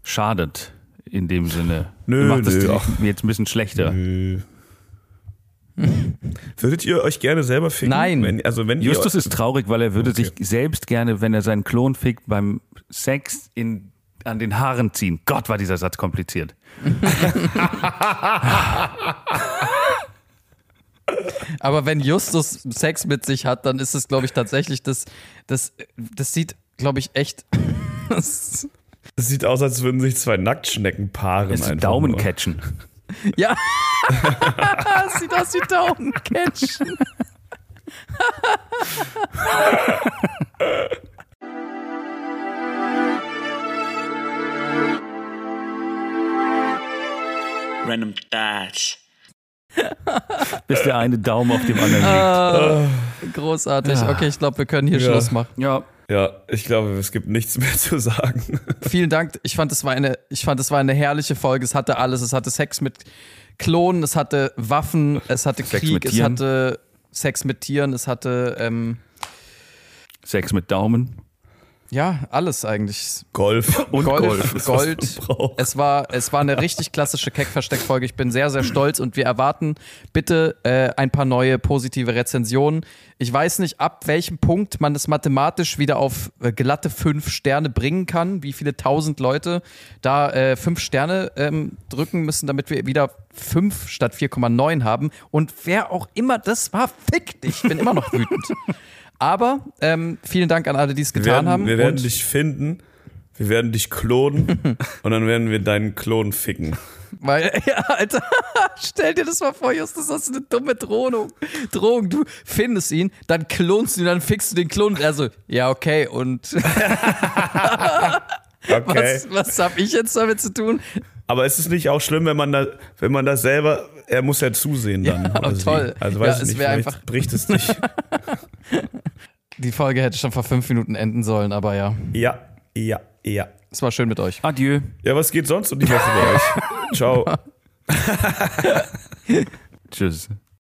schadet in dem Sinne. Nö, Macht das nö, jetzt ein bisschen schlechter. Würdet ihr euch gerne selber ficken? Nein. Wenn, also wenn Justus ist traurig, weil er würde Okay. sich selbst gerne, wenn er seinen Klon fickt, beim Sex in, an den Haaren ziehen. Gott, war dieser Satz kompliziert. Aber wenn Justus Sex mit sich hat, dann ist es, glaube ich, tatsächlich das, das, das sieht, glaube ich, echt, Es sieht aus, als würden sich zwei Nacktschnecken paaren. Ist einfach Daumen nur. catchen. Ja. Sieht aus wie Daumencatchen. Random Thoughts. Bis der eine Daumen auf dem anderen liegt. Ah, großartig. Okay, ich glaube, wir können hier Ja. Schluss machen. Ja. Ja, ich glaube, es gibt nichts mehr zu sagen. Vielen Dank. Ich fand, es war eine, ich fand, es war eine herrliche Folge. Es hatte alles. Es hatte Sex mit Klonen, es hatte Waffen, es hatte Sex Krieg, es hatte Sex mit Tieren, es hatte, ähm, Sex mit Daumen. Ja, alles eigentlich. Golf. Und Gold, Golf. was Gold. Es war, es war eine richtig klassische Keck-Versteck-Folge. Ich bin sehr, sehr stolz und wir erwarten bitte äh, ein paar neue positive Rezensionen. Ich weiß nicht, ab welchem Punkt man es mathematisch wieder auf äh, glatte fünf Sterne bringen kann, wie viele tausend Leute da äh, fünf Sterne ähm, drücken müssen, damit wir wieder fünf statt 4,9 haben. Und wer auch immer das war, fick dich. Ich bin immer noch wütend. Aber ähm, vielen Dank an alle, die es Wir getan werden, haben. wir werden dich finden. Wir werden dich klonen und dann werden wir deinen Klon ficken. Weil, ja, Alter, stell dir das mal vor, Justus, das ist eine dumme Drohung. Drohung, du findest ihn, dann klonst du ihn, dann fixst du den Klon und er so, ja, okay, und Okay. was, was hab ich jetzt damit zu tun? Aber ist es nicht auch schlimm, wenn man da, wenn man da selber, er muss ja zusehen dann. Ja, oder sie. toll. Also Ja, weiß es ich nicht, einfach- bricht es dich. Die Folge hätte schon vor fünf Minuten enden sollen, aber ja, ja, ja, ja. es war schön mit euch. Adieu. Ja, was geht sonst um die Woche bei euch? Ciao. Tschüss.